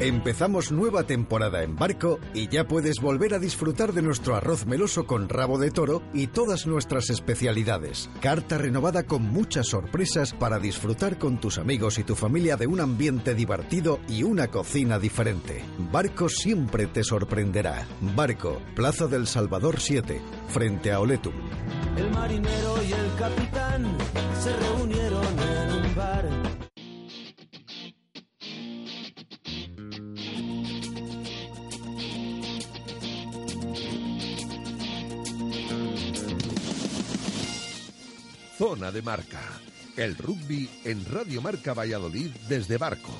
Empezamos nueva temporada en barco y ya puedes volver a disfrutar de nuestro arroz meloso con rabo de toro y todas nuestras especialidades. Carta renovada con muchas sorpresas para disfrutar con tus amigos y tu familia de un ambiente divertido y una cocina diferente. Barco siempre te sorprenderá. Barco, Plaza del Salvador 7, frente a Oletum. El marinero y el capitán se reunieron Zona de Marca. El rugby en Radio Marca Valladolid desde Barco.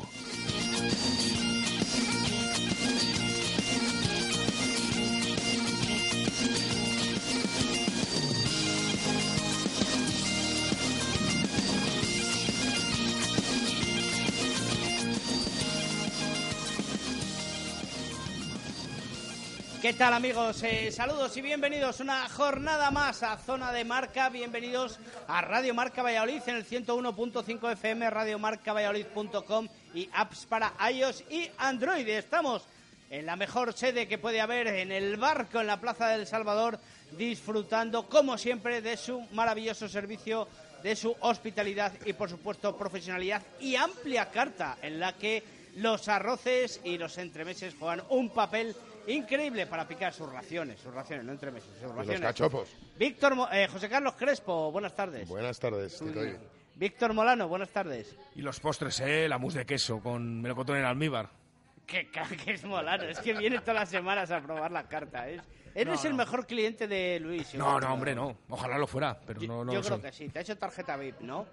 ¿Qué tal amigos? Eh, saludos y bienvenidos una jornada más a Zona de Marca. Bienvenidos a Radio Marca Valladolid en el 101.5 FM, radiomarcavalladolid.com y apps para iOS y Android. Estamos en la mejor sede que puede haber en el barco en la Plaza del Salvador, disfrutando como siempre de su maravilloso servicio, de su hospitalidad y por supuesto profesionalidad y amplia carta en la que los arroces y los entremeses juegan un papel increíble para picar sus raciones, sus raciones, no entremeses, sus Los raciones. cachopos. Víctor, eh, José Carlos Crespo, buenas tardes. Buenas tardes, Tito. Víctor Molano, buenas tardes. Y los postres, ¿eh? La mousse de queso con melocotón en almíbar. Que, que es Molano, es que viene todas las semanas a probar la carta. Es, eres No, el no. mejor cliente de Luis. No, no, hombre, no. Ojalá lo fuera, pero Yo, no, no yo lo creo soy. que sí, te ha hecho tarjeta VIP, ¿no?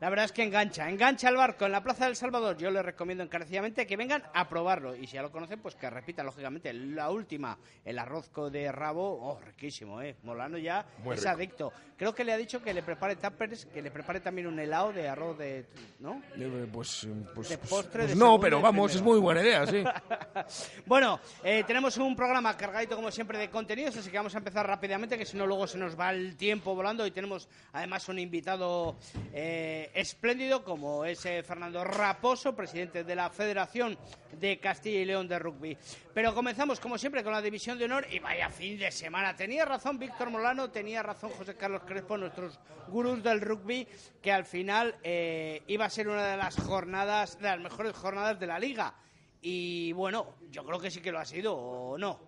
La verdad es que engancha, engancha el barco en la Plaza del Salvador. Yo les recomiendo encarecidamente que vengan a probarlo. Y si ya lo conocen, pues que repitan, lógicamente. La última, el arroz co- de rabo, oh, riquísimo, ¿eh? Molano ya Muy es rico. adicto. Creo que le ha dicho que le prepare tuppers, que le prepare también un helado de arroz de... ¿no? Eh, Pues, eh, pues, De pues- postre, pues de no, pero vamos, primero. es muy buena idea, sí. Bueno, eh, tenemos un programa cargadito como siempre de contenidos, así que vamos a empezar rápidamente, que si no luego se nos va el tiempo volando y tenemos además un invitado eh, espléndido como es eh, Fernando Raposo, presidente de la Federación de Castilla y León de Rugby. Pero comenzamos como siempre con la división de honor y vaya fin de semana. Tenía razón Víctor Molano, tenía razón José Carlos Crespo, nuestros gurús del rugby, que al final eh, iba a ser una de las jornadas, de las mejores jornadas de la liga. Y bueno, yo creo que sí que lo ha sido, ¿o no?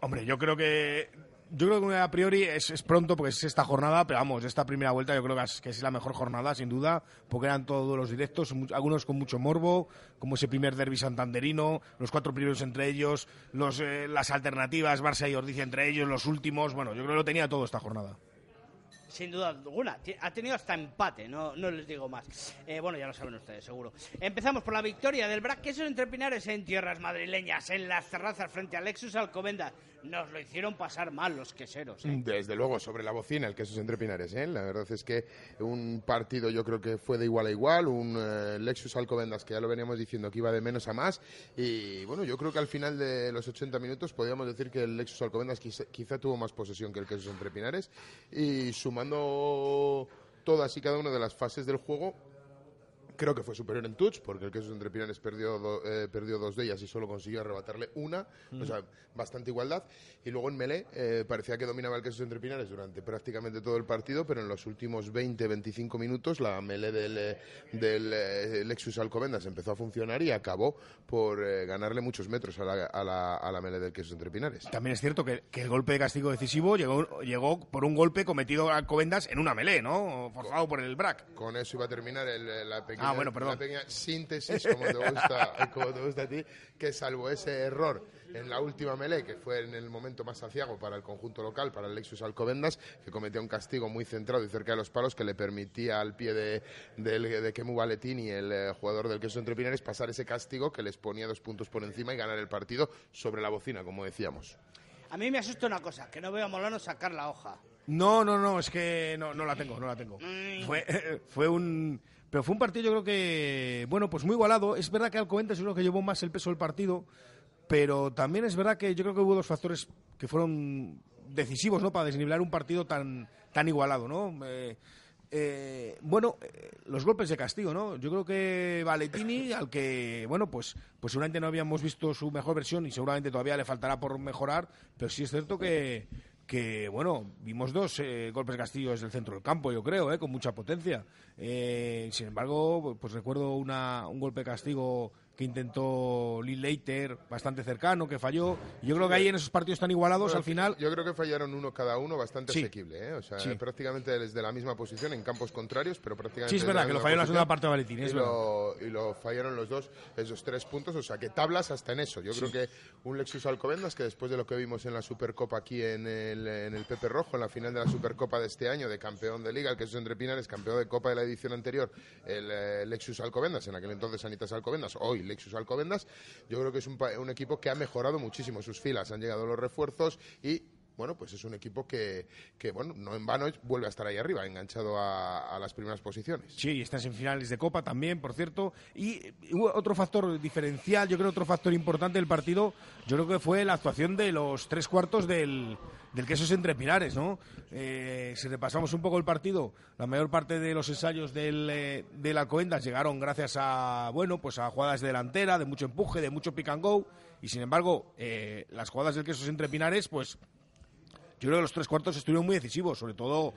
Hombre, yo creo que. Yo creo que a priori es, es pronto porque es esta jornada, pero vamos, esta primera vuelta yo creo que es, que es la mejor jornada, sin duda, porque eran todos los directos, algunos con mucho morbo, como ese primer derby santanderino, los cuatro primeros entre ellos, los, eh, las alternativas, Barça y Ordicia entre ellos, los últimos, bueno, yo creo que lo tenía todo esta jornada. Sin duda alguna. Ha tenido hasta empate, no, no les digo más. Eh, bueno, ya lo saben ustedes, seguro. Empezamos por la victoria del Brac Quesos entre Pinares en tierras madrileñas, en las terrazas frente a Lexus Alcobendas. Nos lo hicieron pasar mal los queseros. ¿eh? Desde luego, sobre la bocina, el queso entre Pinares. ¿eh? La verdad es que un partido yo creo que fue de igual a igual. Un eh, Lexus Alcobendas que ya lo veníamos diciendo que iba de menos a más. Y bueno, yo creo que al final de los 80 minutos podríamos decir que el Lexus Alcobendas quizá, quizá tuvo más posesión que el queso entre Pinares. Y sumando todas y cada una de las fases del juego, Creo que fue superior en touch, porque el Quesos entre Pinares perdió, do- eh, perdió dos de ellas y solo consiguió arrebatarle una, o sea, bastante igualdad. Y luego en Melé eh, parecía que dominaba el Quesos entre Pinares durante prácticamente todo el partido, pero en los últimos 20-25 minutos la Melé del, eh, del eh, Lexus Alcobendas empezó a funcionar y acabó por ganarle muchos metros a la, a la, a la Melé del Quesos entre Pinares. También es cierto que, que el golpe de castigo decisivo llegó, llegó por un golpe cometido a Covendas en una melé, ¿no? Forzado por el BRAC. Con eso iba a terminar el- la, pequeña, Ah, bueno, perdón. la pequeña síntesis, como te, gusta, como te gusta a ti, que salvo ese error en la última melee, que fue en el momento más aciago para el conjunto local, para el Lexus Alcobendas, que cometía un castigo muy centrado y cerca de los palos que le permitía al pie de, del- de Kemu Valetini, el eh, jugador del Queso Entre Pinares, pasar ese castigo que les ponía dos puntos por encima y ganar el partido sobre la bocina, como decíamos. A mí me asusta una cosa, que no veo a Molano sacar la hoja. No, no, no, es que no, no la tengo, no la tengo. Fue, fue un. Pero fue un partido, yo creo que. Bueno, pues muy igualado. Es verdad que Alcobendas es lo que llevó más el peso del partido. pero también es verdad que yo creo que hubo dos factores que fueron decisivos, ¿no? Para desnivelar un partido tan, tan igualado, ¿no? Eh, eh, bueno, eh, los golpes de castigo, ¿no? Yo creo que Valetini, al que, bueno, pues, pues seguramente no habíamos visto su mejor versión y seguramente todavía le faltará por mejorar, pero sí es cierto que, que bueno, vimos dos eh, golpes de castigo desde el centro del campo, yo creo, con mucha potencia. sin embargo, pues recuerdo una, un golpe castigo que intentó Lee Leiter, bastante cercano, que falló. Yo creo que ahí en esos partidos tan igualados, al final... Yo creo que fallaron uno cada uno bastante asequible, ¿eh? O sea, prácticamente desde la misma posición, en campos contrarios, pero prácticamente... Sí, es verdad, que lo falló en la segunda parte de Valentín, y, lo, y lo fallaron los dos, esos tres puntos, o sea, que tablas hasta en eso. Yo creo que un Lexus Alcobendas, que después de lo que vimos en la Supercopa aquí en el, en el Pepe Rojo, en la final de la Supercopa de este año, de campeón de Liga, el Quesos Entre Pinares, campeón de Copa de la edición anterior, el eh, Lexus Alcobendas, en aquel entonces Sanitas Alcobendas, hoy Lexus Alcobendas, yo creo que es un, equipo que ha mejorado muchísimo sus filas. Han llegado los refuerzos y bueno, pues es un equipo que, que, bueno, no en vano vuelve a estar ahí arriba, enganchado a, las primeras posiciones. Sí, y estás en finales de Copa también, por cierto. Y otro factor diferencial, yo creo otro factor importante del partido, yo creo que fue la actuación de los tres cuartos del, del Quesos Entre Pinares, ¿no? Eh, si repasamos un poco el partido, la mayor parte de los ensayos del, eh, de la Coendas llegaron gracias a, bueno, pues a jugadas de delantera, de mucho empuje, de mucho pick and go, y sin embargo, eh, las jugadas del Quesos Entre Pinares, pues yo creo que los tres cuartos estuvieron muy decisivos, sobre todo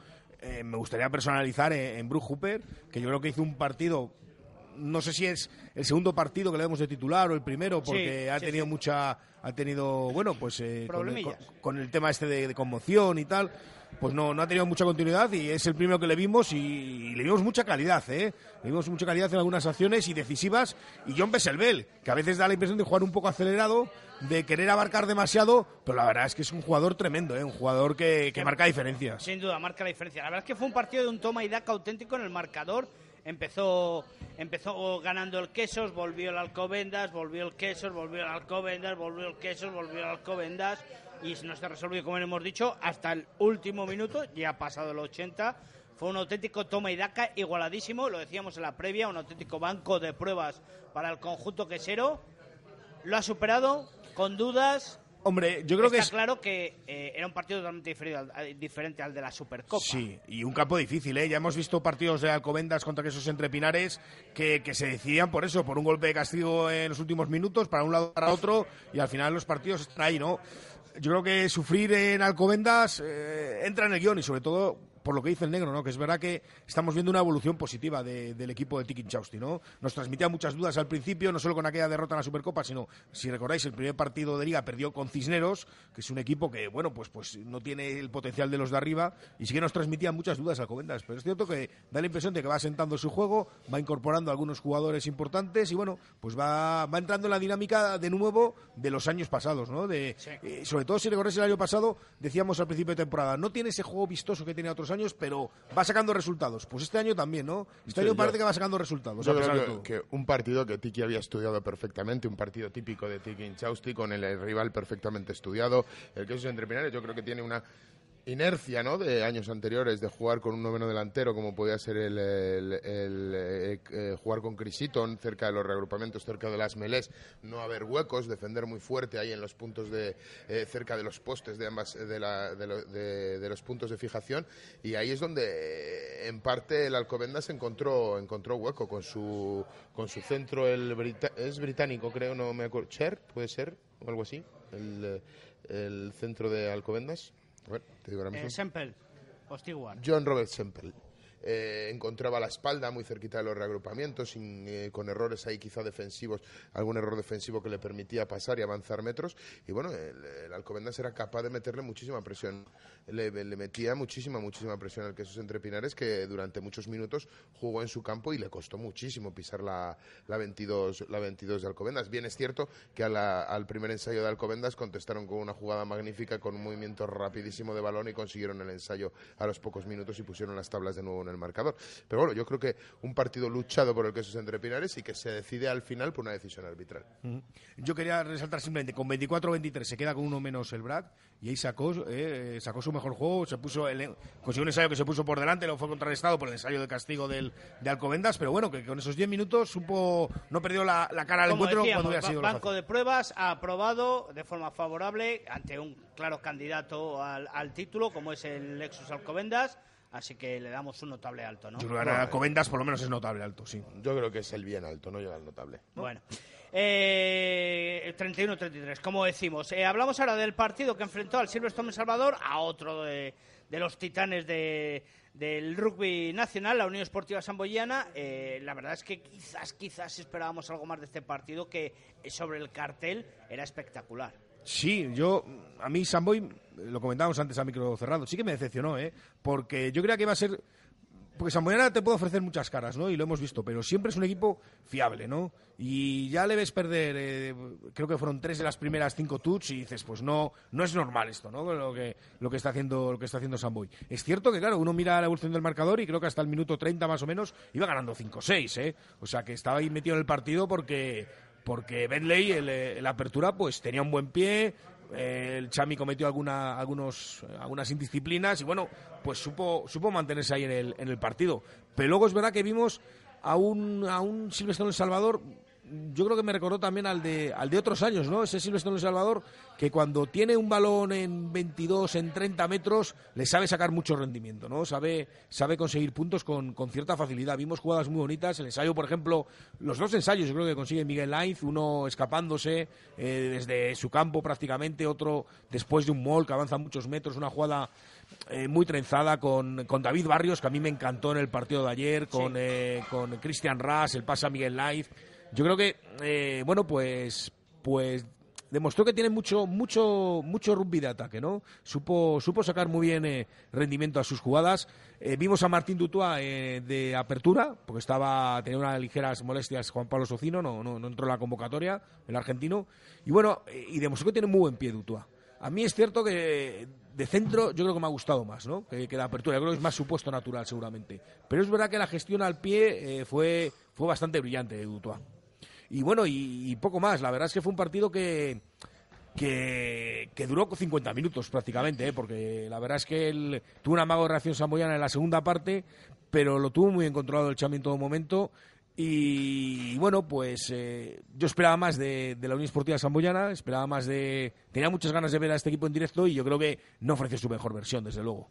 me gustaría personalizar en, Bruce Hooper, que yo creo que hizo un partido no sé si es el segundo partido que le damos de titular o el primero, porque ha tenido mucha, ha tenido, bueno, pues eh, con, el, tema este de, conmoción y tal, pues no, no ha tenido mucha continuidad y es el primero que le vimos y, le vimos mucha calidad, ¿eh? Le vimos mucha calidad en algunas acciones y decisivas. Y John Besselbel, que a veces da la impresión de jugar un poco acelerado, de querer abarcar demasiado, pero la verdad es que es un jugador tremendo, ¿eh? Un jugador que, que marca diferencias. Sin duda, marca la diferencia. La verdad es que fue un partido de un toma y daca auténtico en el marcador empezó empezó ganando el Quesos, volvió el Alcobendas, volvió el Quesos, volvió el Alcobendas, volvió el Quesos, volvió el Alcobendas y no se resolvió, como hemos dicho, hasta el último minuto, ya ha pasado el 80. Fue un auténtico toma y daca igualadísimo, lo decíamos en la previa, un auténtico banco de pruebas para el conjunto quesero. Lo ha superado con dudas, Hombre, yo creo que es claro que eh, era un partido totalmente diferente al, de la Supercopa. Sí, y un campo difícil, ¿eh? Ya hemos visto partidos de Alcobendas contra Quesos Entre Pinares que, que se decidían por eso, por un golpe de castigo en los últimos minutos, para un lado para otro, y al final los partidos están ahí, ¿no? Yo creo que sufrir en Alcobendas eh, entra en el guion y sobre todo por lo que dice el negro, ¿no? Que es verdad que estamos viendo una evolución positiva del equipo de Tiki Chausti, ¿no? Nos transmitía muchas dudas al principio, no solo con aquella derrota en la Supercopa, sino, si recordáis, el primer partido de Liga perdió con Cisneros, que es un equipo que, bueno, pues, pues no tiene el potencial de los de arriba, y sí que nos transmitía muchas dudas al Covendas, pero es cierto que da la impresión de que va sentando su juego, va incorporando algunos jugadores importantes y, bueno, pues va, va entrando en la dinámica de nuevo de los años pasados, ¿no? De, eh, sobre todo si recordáis el año pasado, decíamos al principio de temporada, no tiene ese juego vistoso que tenía otros años, pero va sacando resultados. Pues este año también, ¿no? Este año parece que va sacando resultados. que, un partido que Tiki había estudiado perfectamente, un partido típico de Tiki Inchausti, con el, rival perfectamente estudiado. El que es entre yo creo que tiene una inercia ¿no? de años anteriores de jugar con un noveno delantero como podía ser el, eh, eh, jugar con Crisiton cerca de los reagrupamientos cerca de las melés no haber huecos defender muy fuerte ahí en los puntos de eh, cerca de los postes de ambas de, la, de, los puntos de fijación. Y ahí es donde en parte el Alcobendas encontró encontró hueco con su con su centro el es británico creo no me acuerdo Cher puede ser o algo así el, el centro de Alcobendas bueno, te digo ahora mismo. Eh, Semple, John Robert Semple. Eh, encontraba la espalda muy cerquita de los reagrupamientos, eh, con errores ahí quizá defensivos, algún error defensivo que le permitía pasar y avanzar metros. Y bueno, el, Alcobendas era capaz de meterle muchísima presión, le, metía muchísima, muchísima presión al Quesos Entre Pinares, que durante muchos minutos jugó en su campo y le costó muchísimo pisar la, la, 22, la 22 de Alcobendas. Bien es cierto que al primer ensayo de Alcobendas contestaron con una jugada magnífica, con un movimiento rapidísimo de balón y consiguieron el ensayo a los pocos minutos y pusieron las tablas de nuevo en el marcador. Pero bueno, yo creo que un partido luchado por el queso entre Pinares y que se decide al final por una decisión arbitral. Yo quería resaltar simplemente, con 24-23 se queda con uno menos el Brad y ahí sacó, eh, sacó su mejor juego, se puso el, consiguió un ensayo que se puso por delante, lo fue contrarrestado por el ensayo de castigo del, de Alcobendas, pero bueno, que con esos 10 minutos supo, no perdió la, la cara al Como encuentro decíamos, cuando hubiera ba- sido lo banco de pruebas ha aprobado de forma favorable ante un claro candidato al, al título como es el Lexus Alcobendas, así que le damos un notable alto, ¿no? Yo creo que por lo menos es notable alto, sí. Yo creo que es el bien alto, no llega al notable. Bueno. Eh, 31-33, como decimos. Eh, hablamos ahora del partido que enfrentó al Silverstone Salvador a otro de, de los titanes de- del rugby nacional, la Unión Esportiva Samboyana. Eh, la verdad es que quizás, quizás esperábamos algo más de este partido que sobre el cartel era espectacular. Sí, yo, a mí Samboy, lo comentábamos antes a micro cerrado, sí que me decepcionó, ¿eh? Porque yo creía que iba a ser... Porque Samboyana te puede ofrecer muchas caras, ¿no? Y lo hemos visto, pero siempre es un equipo fiable, ¿no? Y ya le ves perder, eh, creo que fueron tres de las primeras cinco touch y dices, pues no, no es normal esto, ¿no? Lo que, lo que está haciendo, lo que está haciendo Samboy. Es cierto que, claro, uno mira la evolución del marcador y creo que hasta el minuto 30 más o menos iba ganando 5-6, ¿eh? O sea que estaba ahí metido en el partido porque porque Bentley en eh, apertura pues tenía un buen pie eh, el Chami cometió alguna, algunos, algunas indisciplinas y bueno pues supo, supo mantenerse ahí en el, en el partido. Pero luego es verdad que vimos a un, a un Silvestre El Salvador yo creo que me recordó también al de, al de otros años, ¿no? Ese Silvestre El Salvador, que cuando tiene un balón en 22, en 30 metros, le sabe sacar mucho rendimiento, ¿no? Sabe, sabe conseguir puntos con, con cierta facilidad. Vimos jugadas muy bonitas. El ensayo, por ejemplo, los dos ensayos yo creo que consigue Miguel Lainz, uno escapándose eh, desde su campo prácticamente, otro después de un mol que avanza muchos metros, una jugada eh, muy trenzada con, con David Barrios, que a mí me encantó en el partido de ayer, con, eh, con Christian Ras, el pasa a Miguel Lainz. Yo creo que, eh, bueno, pues, pues demostró que tiene mucho, mucho, mucho rugby de ataque, ¿no? Supo, supo sacar muy bien eh, rendimiento a sus jugadas. Eh, vimos a Martín Dutua eh, de apertura, porque estaba, tenía unas ligeras molestias Juan Pablo Socino, no, no, no entró en la convocatoria, el argentino. Y bueno, y demostró que tiene muy buen pie Dutua. A mí es cierto que de centro yo creo que me ha gustado más, ¿no? Que, que de apertura. Yo creo que es más supuesto natural, seguramente. Pero es verdad que la gestión al pie fue, fue bastante brillante de Dutua. Y bueno, y, poco más. La verdad es que fue un partido que, que, duró 50 minutos prácticamente, ¿eh? porque la verdad es que él tuvo un amago de reacción samoyana en la segunda parte, pero lo tuvo muy bien controlado el Chami en todo momento. Y, bueno, pues eh, yo esperaba más de, la Unión Esportiva Samboyana, esperaba más de... Tenía muchas ganas de ver a este equipo en directo y yo creo que no ofreció su mejor versión, desde luego.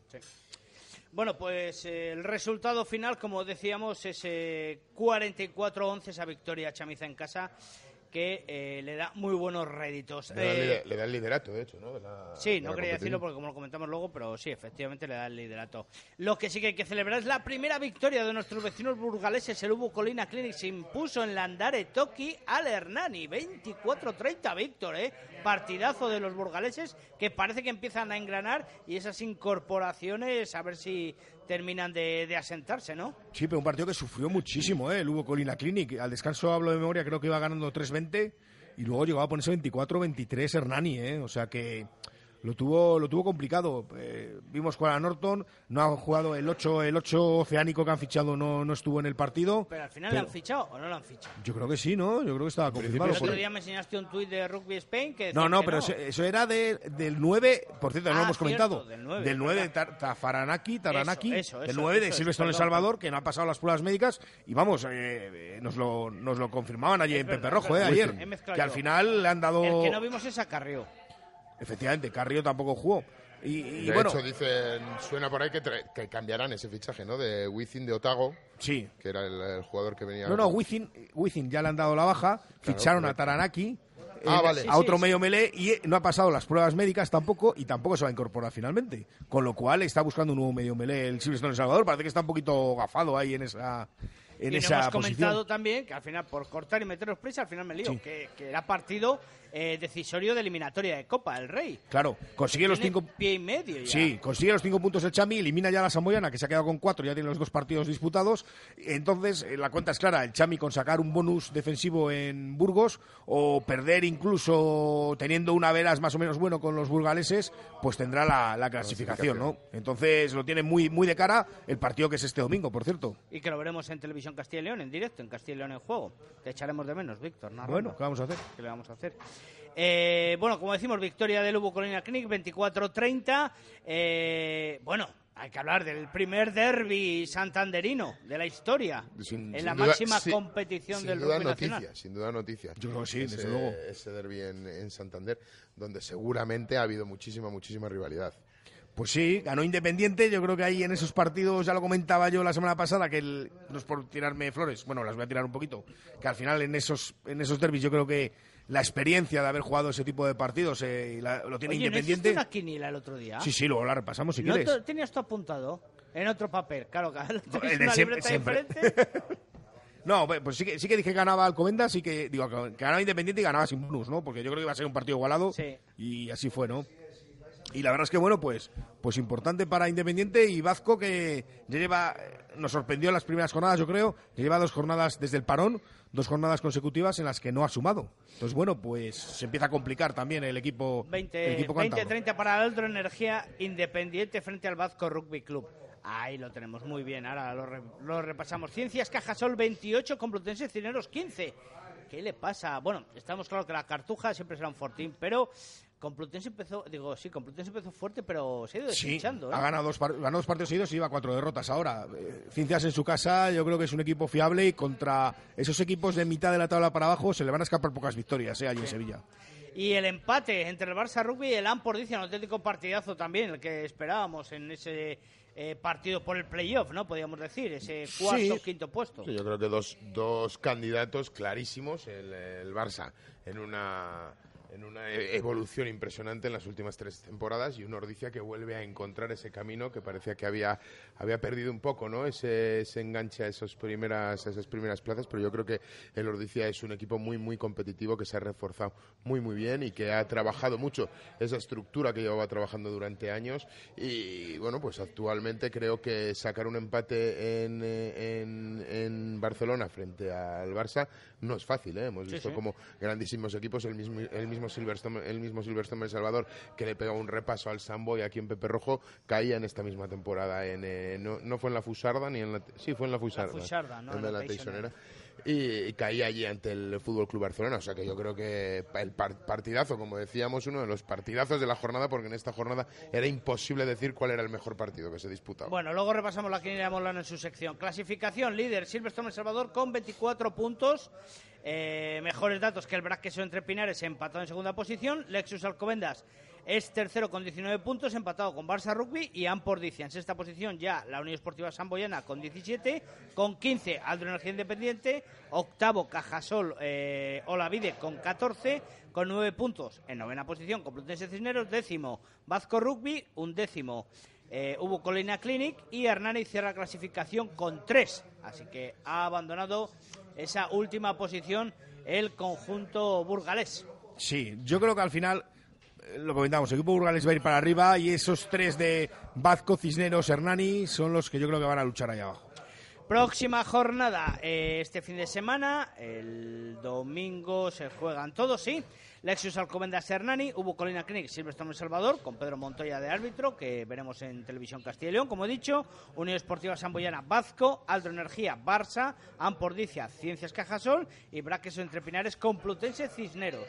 Bueno, pues eh, el resultado final, como decíamos, es eh, 44-11 esa victoria Chamiza en casa, que eh, le da muy buenos réditos. Le da, el Eh, lider- le da el liderato, de hecho, ¿no? De la- Sí, de no quería decirlo porque como lo comentamos luego, pero sí, efectivamente le da el liderato. Lo que sí que hay que celebrar es la primera victoria de nuestros vecinos burgaleses. El Ubu Colina Clinic se impuso en Landare Toki al Hernani. 24-30, Víctor, ¿eh? Partidazo de los burgaleses que parece que empiezan a engranar y esas incorporaciones a ver si terminan de, de asentarse, ¿no? Sí, pero un partido que sufrió muchísimo, ¿eh? El Hugo Colina Clinic. Al descanso hablo de memoria, creo que iba ganando 3-20 y luego llegó a ponerse 24-23 Hernani, ¿eh? O sea que lo tuvo, lo tuvo complicado. Eh, vimos jugar a Norton, no ha jugado el 8, el 8 oceánico que han fichado, no, no estuvo en el partido. Pero al final Pero le han fichado o no lo han fichado. Yo creo que sí, ¿no? Yo creo que estaba confirmado. El otro día me enseñaste un tuit de Rugby Spain que No, no, que pero Eso, eso era de- del 9, por cierto, no Ah, lo hemos cierto, comentado. del 9, del 9 de Tafaranaki, Taranaki, Eso, eso, del eso, 9 de Silverstone El Salvador, que no ha pasado las pruebas médicas. Y vamos, eh, nos, lo, nos lo confirmaban allí Es en verdad, Pepe Rojo, eh, ayer. Que al final le han dado. El que no vimos es a Carrió. Efectivamente, Carrillo tampoco jugó. Y, y De bueno, hecho, dicen, suena por ahí que, cambiarán ese fichaje, ¿no? De Wizzing de Otago, sí. que era el, el jugador que venía. No, no, Wizzing, Wizzing ya le han dado la baja, ficharon a. Taranaki. Ah, eh, vale. A otro sí, medio melee y eh, no ha pasado las pruebas médicas tampoco y tampoco se va a incorporar finalmente. Con lo cual está buscando un nuevo medio melee el Silverstone El Salvador. Parece que está un poquito gafado ahí en esa, en y esa hemos comentado posición. también que al final, por cortar y meteros prisa, al final me lío, Sí. que, que era partido eh, decisorio de eliminatoria de Copa, el Rey. Claro, consigue los cinco... pie y medio ya. Sí, consigue los cinco puntos el Chami, elimina ya a la Samoyana, que se ha quedado con cuatro, ya tiene los dos partidos disputados. Entonces, eh, la cuenta es clara, el Chami con sacar un bonus defensivo en Burgos o perder incluso teniendo una veras más o menos bueno con los burgaleses, pues tendrá la, la clasificación, ¿no? Entonces, lo tiene muy, muy de cara el partido que es este domingo, por cierto. Y que lo veremos en Televisión Castilla y León, en directo, en Castilla y León en juego. Te echaremos de menos, Víctor. Bueno, ¿qué vamos a hacer? ¿Qué le vamos a hacer? Eh, bueno, como decimos, victoria del Lugo Colina Clinic, 24-30. Eh, bueno, hay que hablar del primer derby santanderino de la historia. Sin- en la duda- máxima sí, competición sin del duda rugby noticia, nacional. Sin duda noticia. Yo creo que sí, ese, desde luego. Ese derbi en, en Santander, donde seguramente ha habido muchísima, muchísima rivalidad. Pues sí, ganó Independiente. Yo creo que ahí en esos partidos, ya lo comentaba yo la semana pasada, que el- no es por tirarme flores, bueno, las voy a tirar un poquito, que al final en esos, en esos derbis yo creo que la experiencia de haber jugado ese tipo de partidos eh, y la- lo tiene Oye, ¿no Independiente. una quiniela el otro día? Sí, sí, luego la repasamos si ¿No quieres. te- tenías tú apuntado? En otro papel, claro, claro. ¿Tenéis El de una siempre- libreta siempre. No, pues pues sí que, sí que dije que ganaba Alcobendas, sí que digo que ganaba Independiente y ganaba sin bonus, ¿no? Porque yo creo que iba a ser un partido igualado Sí. y así fue, ¿no? Y la verdad es que bueno, pues pues importante para Independiente y Vazco que ya lleva nos sorprendió en las primeras jornadas, yo creo, que lleva dos jornadas desde el parón, dos jornadas consecutivas en las que no ha sumado. Entonces, bueno, pues se empieza a complicar también el equipo el 20, equipo cántabro. 30 para Aldro Energía Independiente frente al Vasco Rugby Club. Ahí lo tenemos muy bien, ahora lo, re- lo repasamos. Ciencias Cajasol 28, Complutense Cineros 15. ¿Qué le pasa? Bueno, estamos claro que la Cartuja siempre será un fortín, pero Complutense empezó, digo, sí, Complutense empezó fuerte, pero se ha ido Sí, deshinchando. ¿eh? ha ganado dos, ganó dos partidos seguidos y lleva cuatro derrotas ahora. Eh, Ciencias en su casa, yo creo que es un equipo fiable y contra esos equipos de mitad de la tabla para abajo se le van a escapar pocas victorias eh, allí en Sevilla. Y el empate entre el Barça Rugby y el Ampor dice un auténtico partidazo también, el que esperábamos en ese eh, partido por el playoff, ¿no? Podríamos decir, ese cuarto, Sí. quinto puesto. Sí, yo creo que dos, dos candidatos clarísimos, el, el Barça en una en una e- evolución impresionante en las últimas tres temporadas y un Ordicia que vuelve a encontrar ese camino que parecía que había, había perdido un poco, ¿no? Ese, ese enganche a esas primeras, esas primeras plazas, pero yo creo que el Ordicia es un equipo muy, muy competitivo que se ha reforzado muy, muy bien y que ha trabajado mucho esa estructura que llevaba trabajando durante años y, bueno, pues actualmente creo que sacar un empate en, eh, en, en Barcelona frente al Barça no es fácil, ¿eh? Hemos Sí, visto sí. como grandísimos equipos, el mismo, el mismo Silverstone, el mismo Silverstone El Salvador, que le pegaba un repaso al Samboy aquí en Pepe Rojo, caía en esta misma temporada. En, eh, no, no fue en la Fusarda ni en la... Sí, fue en la Fusarda. Fusarda, no, en en la, la. Y, caía allí ante el Fútbol Club Barcelona. O sea que yo creo que el par- partidazo, como decíamos, uno de los partidazos de la jornada, porque en esta jornada era imposible decir cuál era el mejor partido que se disputaba. Bueno, luego repasamos la quiniela Molano en su sección. Clasificación, líder, Silverstone El Salvador con 24 puntos. Eh, mejores datos que el Braqueso entre Pinares, empatado en segunda posición. Lexus Alcobendas es tercero con 19 puntos, empatado con Barça Rugby. Y Ampordicia en sexta posición ya la Unión Esportiva Samboyana con 17. Con 15, Aldro Energía Independiente. Octavo, Cajasol eh, Olavide con 14. Con 9 puntos en novena posición, Complutense Cisneros. Décimo, Vasco Rugby. Un décimo, eh, hubo Colina Clinic y Hernani cierra clasificación con tres. Así que ha abandonado esa última posición el conjunto burgalés. Sí, yo creo que al final, lo comentamos, el equipo Burgales va a ir para arriba y esos tres de Vazco, Cisneros, Hernani son los que yo creo que van a luchar ahí abajo. Próxima jornada eh, este fin de semana, el domingo se juegan todos, sí. Lexus Alcobendas Hernani, hubo Colina Clinic, Silverstone El Salvador, con Pedro Montoya de árbitro, que veremos en Televisión Castilla y León, como he dicho. Unión Esportiva Samboyana, Vazco, Aldro Energía, Barça, Ampordicia, Ciencias Cajasol y Braqueso Entre Pinares, Complutense, Cisneros.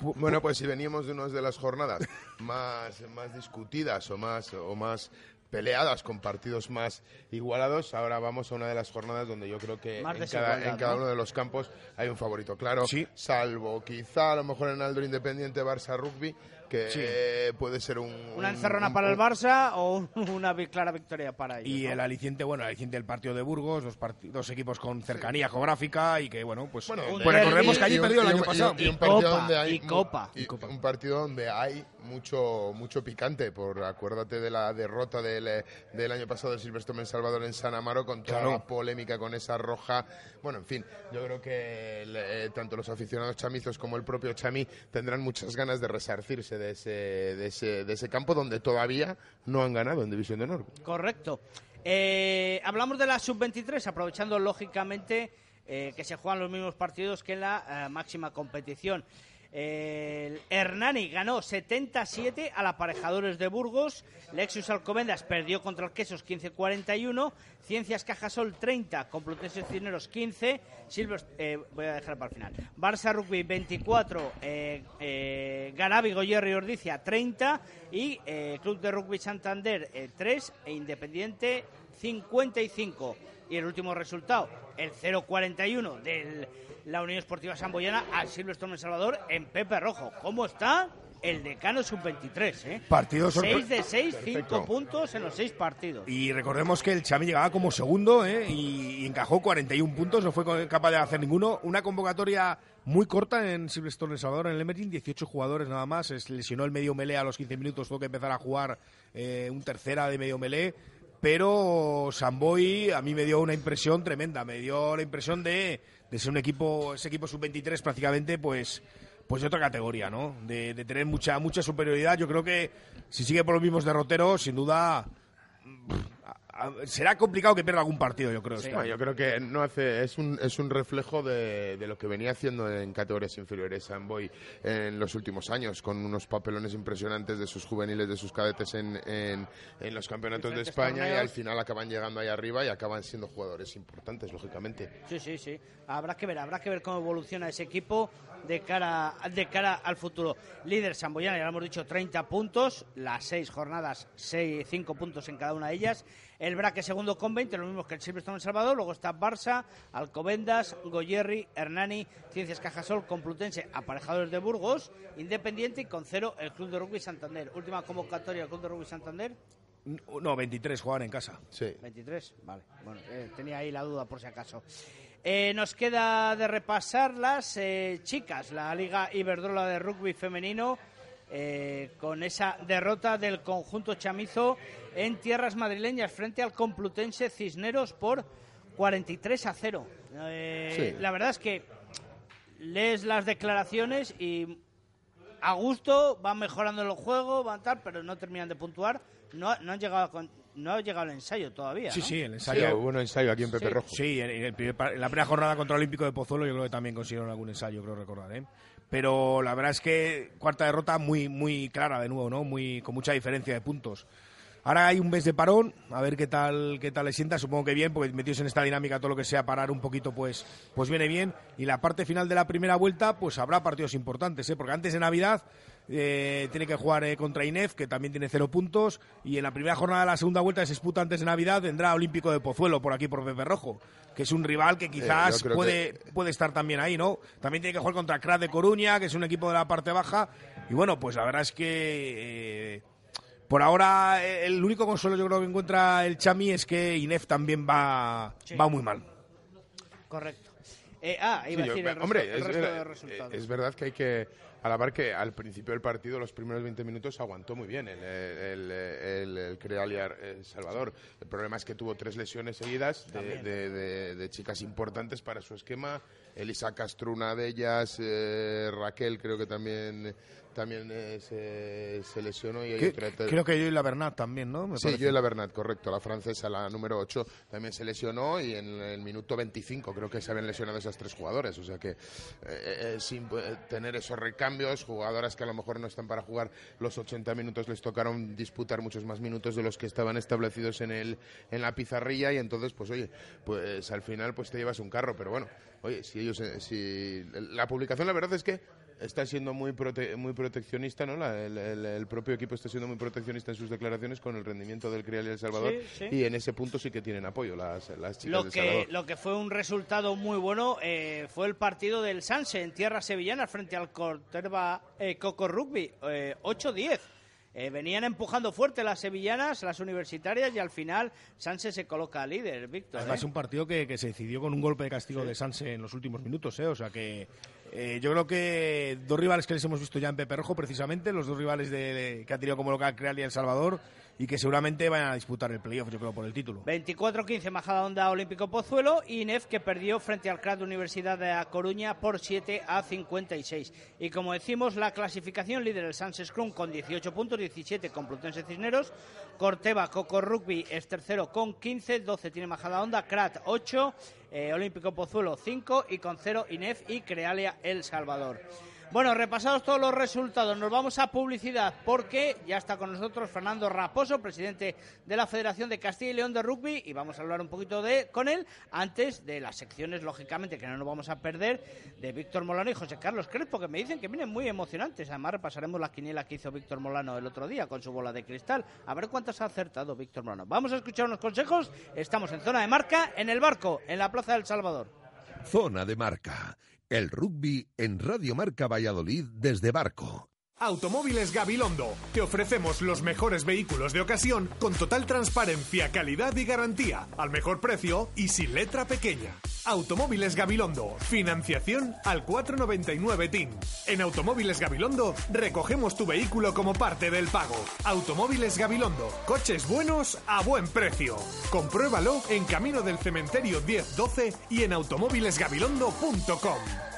Bueno, pues si veníamos de unas de las jornadas más, más discutidas o más, o más peleadas con partidos más igualados, ahora vamos a una de las jornadas donde yo creo que en cada, en cada ¿no? uno de los campos hay un favorito claro, Sí. salvo quizá a lo mejor en Aldo Independiente Barça Rugby, que Sí. puede ser un... Una un- encerrona un- para el Barça o un- una clara victoria para ellos. Y ¿no? el aliciente, bueno, el aliciente del partido de Burgos, dos, parti- dos equipos con cercanía geográfica y que, bueno, pues, Bueno, Un pues recordemos que allí perdió el año pasado. y un Y partido Copa, donde hay Copa. un partido donde hay mucho mucho picante por acuérdate de la derrota de del, eh, del año pasado del Silverstone en Salvador en San Amaro con toda Claro. la polémica con esa roja. Bueno, en fin, yo creo que el, eh, tanto los aficionados chamizos como el propio Chami tendrán muchas ganas de resarcirse de ese, de ese, de ese campo donde todavía no han ganado en División de Honor. Correcto. Eh, hablamos de la sub-23, aprovechando lógicamente eh, que se juegan los mismos partidos que en la eh, máxima competición. El Hernani ganó 77 al Aparejadores de Burgos. Lexus Alcobendas perdió contra el Quesos 15-41. Ciencias Cajasol 30. Complutense Cineros 15. Silver, eh, voy a dejar para el final. Barça Rugby 24. Eh, eh, Garabi Goyerri Ordicia 30. Y eh, Club de Rugby Santander eh, 3. E Independiente 55. Y el último resultado, el 0-41 de la Unión Esportiva Samboyana al Silverstone en Salvador en Pepe Rojo. ¿Cómo está el decano sub-23? Eh? Partido sorpre- 6 de 6, 5 Perfecto. puntos en los 6 partidos. Y recordemos que el Chami llegaba como segundo ¿eh? y, y encajó 41 puntos, no fue capaz de hacer ninguno. Una convocatoria muy corta en Silverstone El Salvador, en el Emerging, 18 jugadores nada más. Se lesionó el medio melee a los 15 minutos, tuvo que empezar a jugar eh, un tercera de medio melee. Pero Samboy a mí me dio una impresión tremenda, me dio la impresión de, de ser un equipo, ese equipo sub-23 prácticamente, pues pues de otra categoría, ¿no? De, de tener mucha mucha superioridad. Yo creo que si sigue por los mismos derroteros, sin duda será complicado que pierda algún partido, yo creo. este No, año. yo creo que no hace es un, es un reflejo de, de lo que venía haciendo en categorías inferiores Samboy en los últimos años, con unos papelones impresionantes de sus juveniles, de sus cadetes en, en, en los campeonatos de España y al final acaban llegando ahí arriba y acaban siendo jugadores importantes, lógicamente. Sí, sí, sí. Habrá que ver, habrá que ver cómo evoluciona ese equipo de cara, de cara al futuro. Líder Samboyana, ya lo hemos dicho, 30 puntos, las seis jornadas, 5 puntos en cada una de ellas. El Braque segundo con 20, lo mismo que el Silverstone en Salvador. Luego está Barça, Alcobendas, Goyerri, Hernani, Ciencias Cajasol, Complutense, Aparejadores de Burgos, Independiente y con cero el Club de Rugby Santander. Última convocatoria del Club de Rugby Santander. No, 23 jugaban en casa. Sí. 23, vale. Bueno, eh, tenía ahí la duda por si acaso. Eh, nos queda de repasar las eh, chicas, la Liga Iberdrola de Rugby Femenino, eh, con esa derrota del conjunto chamizo en tierras madrileñas frente al Complutense Cisneros por 43 a 0. Eh, Sí. La verdad es que lees las declaraciones y a gusto van mejorando el juego, van tal, pero no terminan de puntuar. No, no han llegado a con- no ha llegado el ensayo todavía. Sí, ¿no? sí, el Sí, ensayo. hubo un ensayo aquí en Pepe Sí. Rojo. Sí, en, en el primer par- en la primera jornada contra el Olímpico de Pozuelo yo creo que también consiguieron algún ensayo, creo recordar, ¿eh? Pero la verdad es que cuarta derrota muy muy clara de nuevo, ¿no? Muy con mucha diferencia de puntos. Ahora hay un mes de parón, a ver qué tal qué tal le sienta, supongo que bien, porque metidos en esta dinámica todo lo que sea parar un poquito pues pues viene bien y la parte final de la primera vuelta pues habrá partidos importantes, ¿eh? Porque antes de Navidad eh, tiene que jugar eh, contra INEF, que también tiene cero puntos, y en la primera jornada de la segunda vuelta que se disputa antes de Navidad vendrá Olímpico de Pozuelo por aquí por Pepe Rojo, que es un rival que quizás Eh, creo puede, puede estar también ahí, ¿no? También tiene que jugar contra Crack de Coruña, que es un equipo de la parte baja, y bueno, pues la verdad es que eh, por ahora el único consuelo yo creo que encuentra el Chami es que INEF también va, Sí. va muy mal. Correcto. Eh, ah, iba Sí, a yo- decir el resto, hombre, el es, resto de resultados. es verdad que hay que alabar que al principio del partido, los primeros 20 minutos, aguantó muy bien el, el, el, el Crealia El Salvador. El problema es que tuvo tres lesiones seguidas de, de- de- de chicas importantes para su esquema. Elisa Castro, una de ellas, eh, Raquel creo que también, también eh, se, se lesionó. Y hay otra- creo que yo y la Bernat también, ¿no? Me Sí. Joela Bernat, correcto. La francesa, la número 8, también se lesionó y en el minuto 25 creo que se habían lesionado esas tres jugadoras. O sea que eh, eh, sin eh, tener esos recambios, jugadoras que a lo mejor no están para jugar los 80 minutos, les tocaron disputar muchos más minutos de los que estaban establecidos en, el, en la pizarrilla y entonces, pues oye, pues al final pues te llevas un carro. Pero bueno, oye, si ellos, si la publicación la verdad es que está siendo muy prote- muy proteccionista, ¿no? La- el, el- el propio equipo está siendo muy proteccionista en sus declaraciones con el rendimiento del Crial y El Salvador Sí, sí. y en ese punto sí que tienen apoyo las, las chicas Lo de que, Salvador. lo que fue un resultado muy bueno eh, fue el partido del Sanse en tierra sevillana frente al Corterba eh, Coco Rugby, eh, 8-10. Eh, venían empujando fuerte las sevillanas, las universitarias, y al final Sanse se coloca líder, Víctor. Además, ¿eh? es un partido que, que se decidió con un golpe de castigo de Sanse en los últimos minutos, ¿eh? O sea que eh, yo creo que dos rivales que les hemos visto ya en Pepe Rojo, precisamente, los dos rivales de, que ha tenido como local Creal y El Salvador, y que seguramente vayan a disputar el playoff, yo creo, por el título. 24-15 Majadahonda Olímpico Pozuelo y INEF que perdió frente al CRAT Universidad de A Coruña por 7 a 56. Y como decimos, la clasificación líder el Sans Scrum con 18 puntos, 17 Complutense Cisneros, Corteva Coco Rugby es tercero con 15, 12 tiene Majadahonda, CRAT 8, eh, Olímpico Pozuelo 5 y con 0 INEF y Crealia El Salvador. Bueno, repasados todos los resultados, nos vamos a publicidad porque ya está con nosotros Fernando Raposo, presidente de la Federación de Castilla y León de Rugby, y vamos a hablar un poquito de con él antes de las secciones, lógicamente, que no nos vamos a perder, de Víctor Molano y José Carlos Crespo, que me dicen que vienen muy emocionantes. Además, repasaremos la quiniela que hizo Víctor Molano el otro día con su bola de cristal. A ver cuántas ha acertado Víctor Molano. Vamos a escuchar unos consejos. Estamos en zona de marca, en el barco, en la Plaza del Salvador. Zona de marca. El rugby en Radio Marca Valladolid desde Barco. Automóviles Gabilondo. Te ofrecemos los mejores vehículos de ocasión con total transparencia, calidad y garantía, al mejor precio y sin letra pequeña. Automóviles Gabilondo. Financiación al 499 TIN. En Automóviles Gabilondo recogemos tu vehículo como parte del pago. Automóviles Gabilondo. Coches buenos a buen precio. Compruébalo en Camino del Cementerio 1012 y en automóvilesgabilondo.com.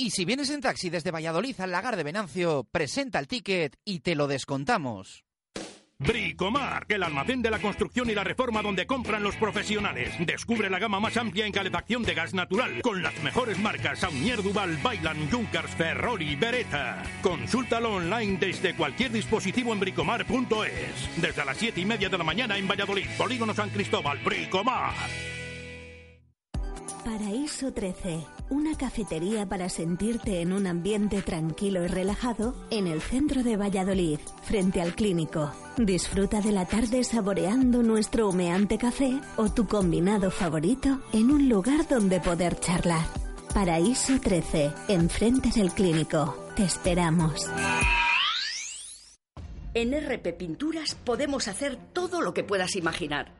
Y si vienes en taxi desde Valladolid al lagar de Venancio, presenta el ticket y te lo descontamos. Bricomar, el almacén de la construcción y la reforma donde compran los profesionales. Descubre la gama más amplia en calefacción de gas natural con las mejores marcas Saunier Duval, Bailan, Junkers, Ferrari, Beretta. Consúltalo online desde cualquier dispositivo en bricomar.es. Desde las 7 y media de la mañana en Valladolid, Polígono San Cristóbal, Bricomar. Paraíso 13, una cafetería para sentirte en un ambiente tranquilo y relajado en el centro de Valladolid, frente al clínico. Disfruta de la tarde saboreando nuestro humeante café o tu combinado favorito en un lugar donde poder charlar. Paraíso 13, enfrente del clínico. Te esperamos. En RP Pinturas podemos hacer todo lo que puedas imaginar.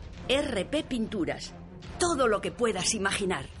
RP Pinturas. Todo lo que puedas imaginar.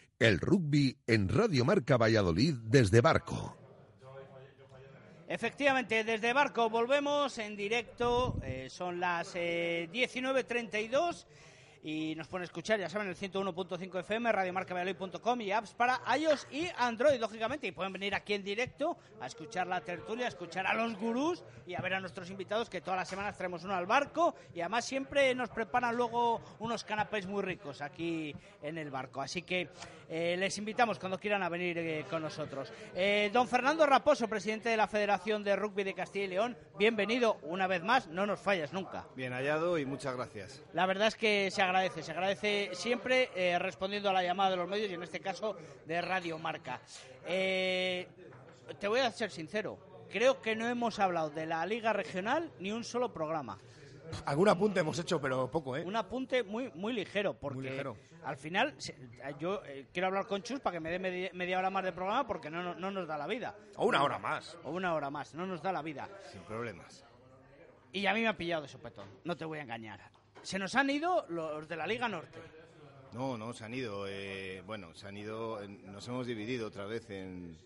El rugby en Radio Marca Valladolid desde Barco. Efectivamente, desde Barco volvemos en directo. eh, son las eh, 19.32 y nos pueden escuchar, ya saben, el 101.5 FM, radiomarcavalladolid.com y apps para iOS y Android, lógicamente. Y pueden venir aquí en directo a escuchar la tertulia, a escuchar a los gurús y a ver a nuestros invitados, que todas las semanas traemos uno al barco y además siempre nos preparan luego unos canapés muy ricos aquí en el barco. Así que eh, les invitamos cuando quieran a venir eh, con nosotros. Eh, don Fernando Raposo, presidente de la Federación de Rugby de Castilla y León, bienvenido una vez más, no nos fallas nunca. Bien hallado y muchas gracias. La verdad es que se agradece, se agradece siempre eh, respondiendo a la llamada de los medios y en este caso de Radio Marca. Eh, te voy a ser sincero, creo que no hemos hablado de la Liga Regional ni un solo programa. Algún apunte hemos hecho, pero poco, ¿eh? Un apunte muy muy ligero, porque Muy ligero. al final yo eh, quiero hablar con Chus para que me dé media, media hora más de programa porque no, no, no nos da la vida. O una hora más. O una hora más, no nos da la vida. Sin problemas. Y a mí me ha pillado de sopetón, no te voy a engañar. Se nos han ido los de la Liga Norte. No, no, se han ido. eh, bueno, se han ido. en- nos hemos dividido otra vez en,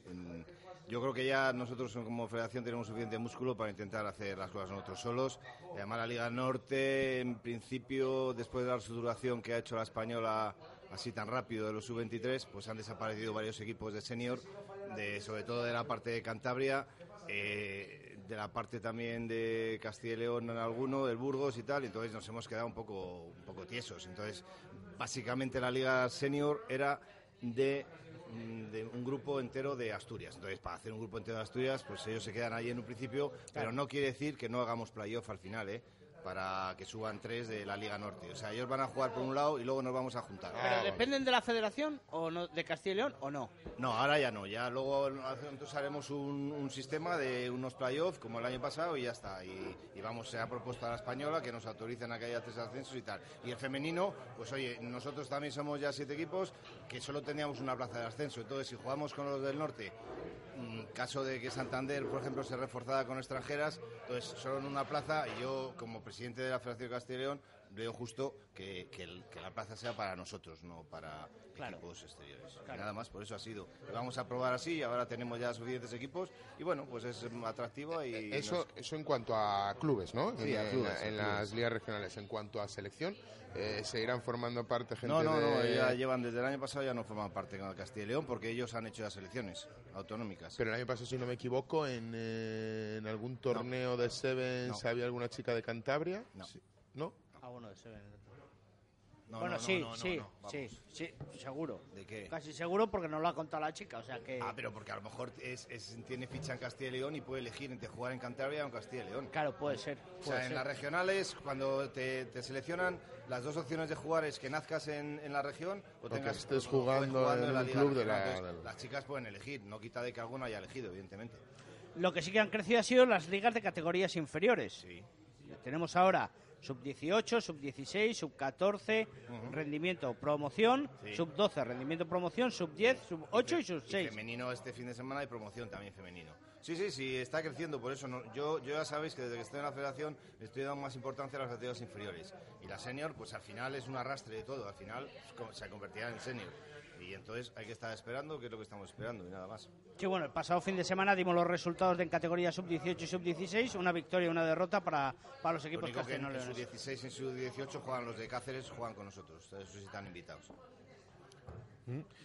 Yo creo que ya nosotros como federación tenemos suficiente músculo para intentar hacer las cosas nosotros solos. Además, la Liga Norte, en principio, después de la reestructuración que ha hecho la española así tan rápido de los sub-23, pues han desaparecido varios equipos de senior, de, sobre todo de la parte de Cantabria. eh, de la parte también de Castilla y León en alguno, del Burgos y tal, y entonces nos hemos quedado un poco, un poco tiesos. Entonces, básicamente la liga senior era de, mm, de un grupo entero de Asturias. Entonces, para hacer un grupo entero de Asturias, pues ellos se quedan ahí en un principio, pero no quiere decir que no hagamos playoff al final, ¿eh? Para que suban tres de la Liga Norte. O sea, ellos van a jugar por un lado y luego nos vamos a juntar. ¿Pero dependen de la federación o no, de Castilla y León o no? No, ahora ya no. Ya luego entonces haremos un, un sistema de unos playoffs como el año pasado y ya está. Y, y vamos, se ha propuesto a la española que nos autoricen a que haya tres ascensos y tal. Y el femenino, pues oye, nosotros también somos ya siete equipos que solo teníamos una plaza de ascenso. Entonces, si jugamos con los del norte, en caso de que Santander, por ejemplo, se reforzara con extranjeras, entonces solo en una plaza y yo, como presidente de la Federación de Castilla y León, veo justo que, que el- que la plaza sea para nosotros, no para equipos exteriores. Y Nada más, por eso ha sido. Lo vamos a probar así, ahora tenemos ya suficientes equipos y bueno, pues es atractivo y... Eh, Eso, nos- eso en cuanto a clubes, ¿no? Sí, en, a en- clubes, a en clubes. las ligas regionales. En cuanto a selección, eh, ¿se irán formando parte gente No, no, no, de- ya llevan desde el año pasado ya no forman parte de Castilla y León porque ellos han hecho ya selecciones autonómicas. Pero el año pasado, si no me equivoco, en, eh, en algún torneo de Sevens No. había alguna chica de Cantabria. No. Sí. ¿No? Ah, bueno, de Seven. No, bueno, no, no, sí, no, no, sí, no, sí, sí, seguro. ¿De qué? Casi seguro porque nos lo ha contado la chica, o sea que... Ah, pero porque a lo mejor es, es- tiene ficha en Castilla y León y puede elegir entre jugar en Cantabria o en Castilla y León. Claro, puede ser. O sea, en las regionales, cuando te, te seleccionan, las dos opciones de jugar es que nazcas en, en la región o, O que tengas estés o- o jugando jugando en la liga club de la- Entonces, Las chicas pueden elegir, no quita de que alguno haya elegido, evidentemente. Lo que sí que han crecido ha sido las ligas de categorías inferiores. Tenemos ahora sub-18, sub-16, sub-14, rendimiento promoción, Sí. sub-12, rendimiento promoción, sub-10, sub-8 y Y sub-6. femenino este fin de semana y promoción también femenino. Sí, sí, sí, está creciendo, por eso no- yo, yo ya sabéis que desde que estoy en la federación le estoy dando más importancia a las categorías inferiores. Y la senior, pues al final es un arrastre de todo, al final pues, se convertirá en senior. Y entonces hay que estar esperando, que es lo que estamos esperando, y nada más. Sí, bueno, el pasado fin de semana dimos los resultados de en categoría sub-18 y sub-16, una victoria y una derrota para, para los Lo equipos único que en, en su castellanoleoneses. 16 y en su 18 juegan los de Cáceres, juegan con nosotros. Eso sí están invitados.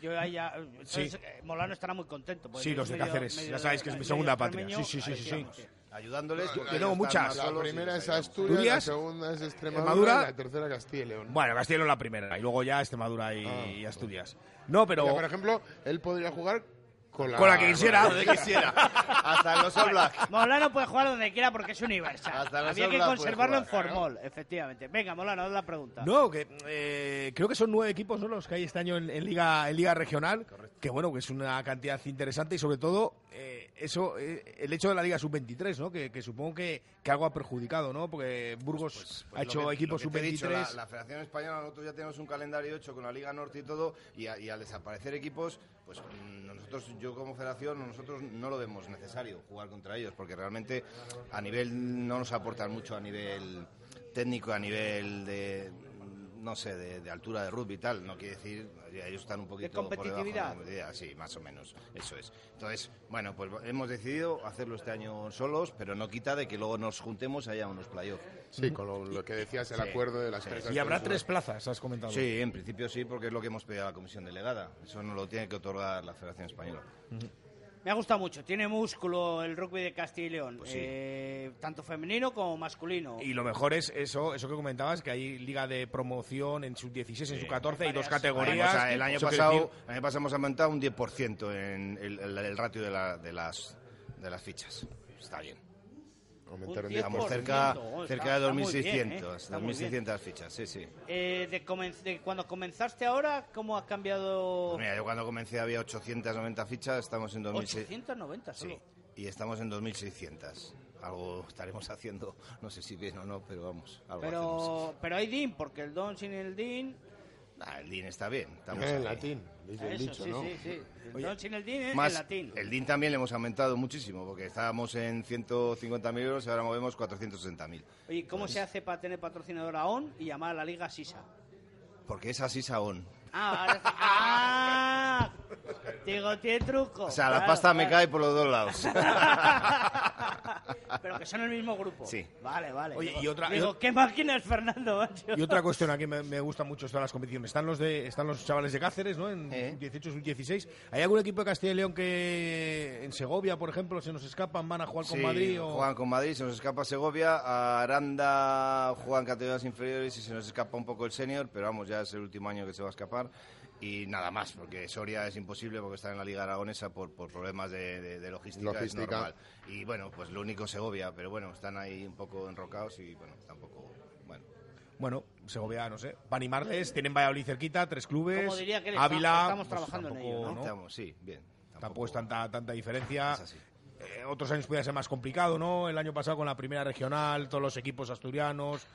Yo ahí ya, entonces, Sí. eh, Molano estará muy contento. Sí, los de medio- Cáceres, medio- ya sabéis que es mi segunda patria. sí, sí, sí, sí. Ayudándoles. Yo tengo muchas. La primera es. Asturias, la segunda es Extremadura y la tercera Castilla y León. Bueno, Castilla y León la primera y luego ya Extremadura y, Ah. y Asturias. No, pero sea, por ejemplo, él podría jugar con la, Con la que quisiera. con la que quisiera. Hasta en los All Black. Molano puede jugar donde quiera porque es universal. Hasta los Había que conservarlo en formol, efectivamente. Venga, Molano, haz la pregunta. No, que eh, creo que son nueve equipos ¿no? los que hay este año en, en liga en liga regional, que bueno, que es una cantidad interesante y sobre todo eh, eso eh, el hecho de la liga sub 23, ¿no? Que, que supongo que, que algo ha perjudicado, ¿no? Porque Burgos Pues ha hecho lo que- equipos lo sub que te he dicho, 23. La, la Federación Española, nosotros ya tenemos un calendario hecho con la Liga Norte y todo, y, a- y al desaparecer equipos, pues mm, nosotros, yo como Federación, nosotros no lo vemos necesario jugar contra ellos, porque realmente a nivel no nos aportan mucho a nivel técnico, a nivel de no sé, de, de altura de rugby y tal, no quiere decir, ya ellos están un poquito por debajo de la competitividad. competitividad, sí, más o menos, eso es. Entonces, bueno, pues hemos decidido hacerlo este año solos, pero no quita de que luego nos juntemos y haya unos playoffs. Sí, con lo, lo que decías, el Sí, acuerdo de las sí. tres Y habrá tres plazas, has comentado. Sí, en principio sí, porque es lo que hemos pedido a la Comisión Delegada. Eso no lo tiene que otorgar la Federación Española. Me ha gustado mucho. Tiene músculo el rugby de Castilla y León. Pues sí. eh, tanto femenino como masculino. Y lo mejor es eso, eso que comentabas, que hay liga de promoción en sub 16, en sub 14, hay dos varias- categorías. O sea, el año pasado, decir- el año pasado hemos aumentado un 10% en el, el- el ratio de, la- de las, de las fichas. Está bien. Aumentaron Un 10%. Estamos 10%, cerca, oh, cerca está- de está muy bien, 2.600, ¿eh? 2.600 fichas, sí, sí. Eh, de, comen- de cuando comenzaste ahora, ¿cómo ha cambiado? Pues mira, yo cuando comencé había 890 fichas, estamos en 2.600. 890 solo. Sí, y estamos en 2.600. Algo estaremos haciendo, no sé si bien o no, pero vamos, algo hacemos. Pero, pero hay DIN, porque el DON sin el DIN... Ah, el DIN está bien. Estamos En latín, dice el Eso, dicho, sí, ¿no? sí, sí. Oye, no sin el DIN, eh, Más, en latín. el DIN también le hemos aumentado muchísimo, porque estábamos en 150.000 euros y ahora movemos 460.000. Oye, ¿cómo se hace para tener patrocinador a ON y llamar a la Liga Sisa? Porque es así Saón. Ah, ahora- ah, digo, tiene truco. O sea, la Claro, pasta me claro. cae por los dos lados. Pero que son el mismo grupo. Sí. Vale, vale. Oye, Digo- y otra- Digo, ¿qué máquina es Fernando, macho? Y otra cuestión aquí me, me gusta mucho todas las competiciones. Están los de están los chavales de Cáceres, ¿no? En Eh. 18, 16. ¿Hay algún equipo de Castilla y León que en Segovia, por ejemplo, se nos escapan, van a jugar con Sí, Madrid o Juegan con Madrid, se nos escapa Segovia, a Aranda juegan categorías inferiores y se nos escapa un poco el senior, pero vamos, ya es el último año que se va a escapar. Y nada más, porque Soria es imposible porque está en la Liga Aragonesa por, por problemas de, de- de logística, Logística. es normal. Y bueno, pues lo único Segovia, pero bueno, están ahí un poco enrocados y bueno, tampoco... Bueno, bueno, Segovia, no sé, para animarles, tienen Valladolid cerquita, tres clubes, Como diría que Ávila, estamos pues trabajando en tampoco, ello, ¿no? estamos, sí, bien. Tampoco es tanta, tanta diferencia. Es así. Eh, otros años podía ser más complicado, ¿no? El año pasado con la primera regional, todos los equipos asturianos,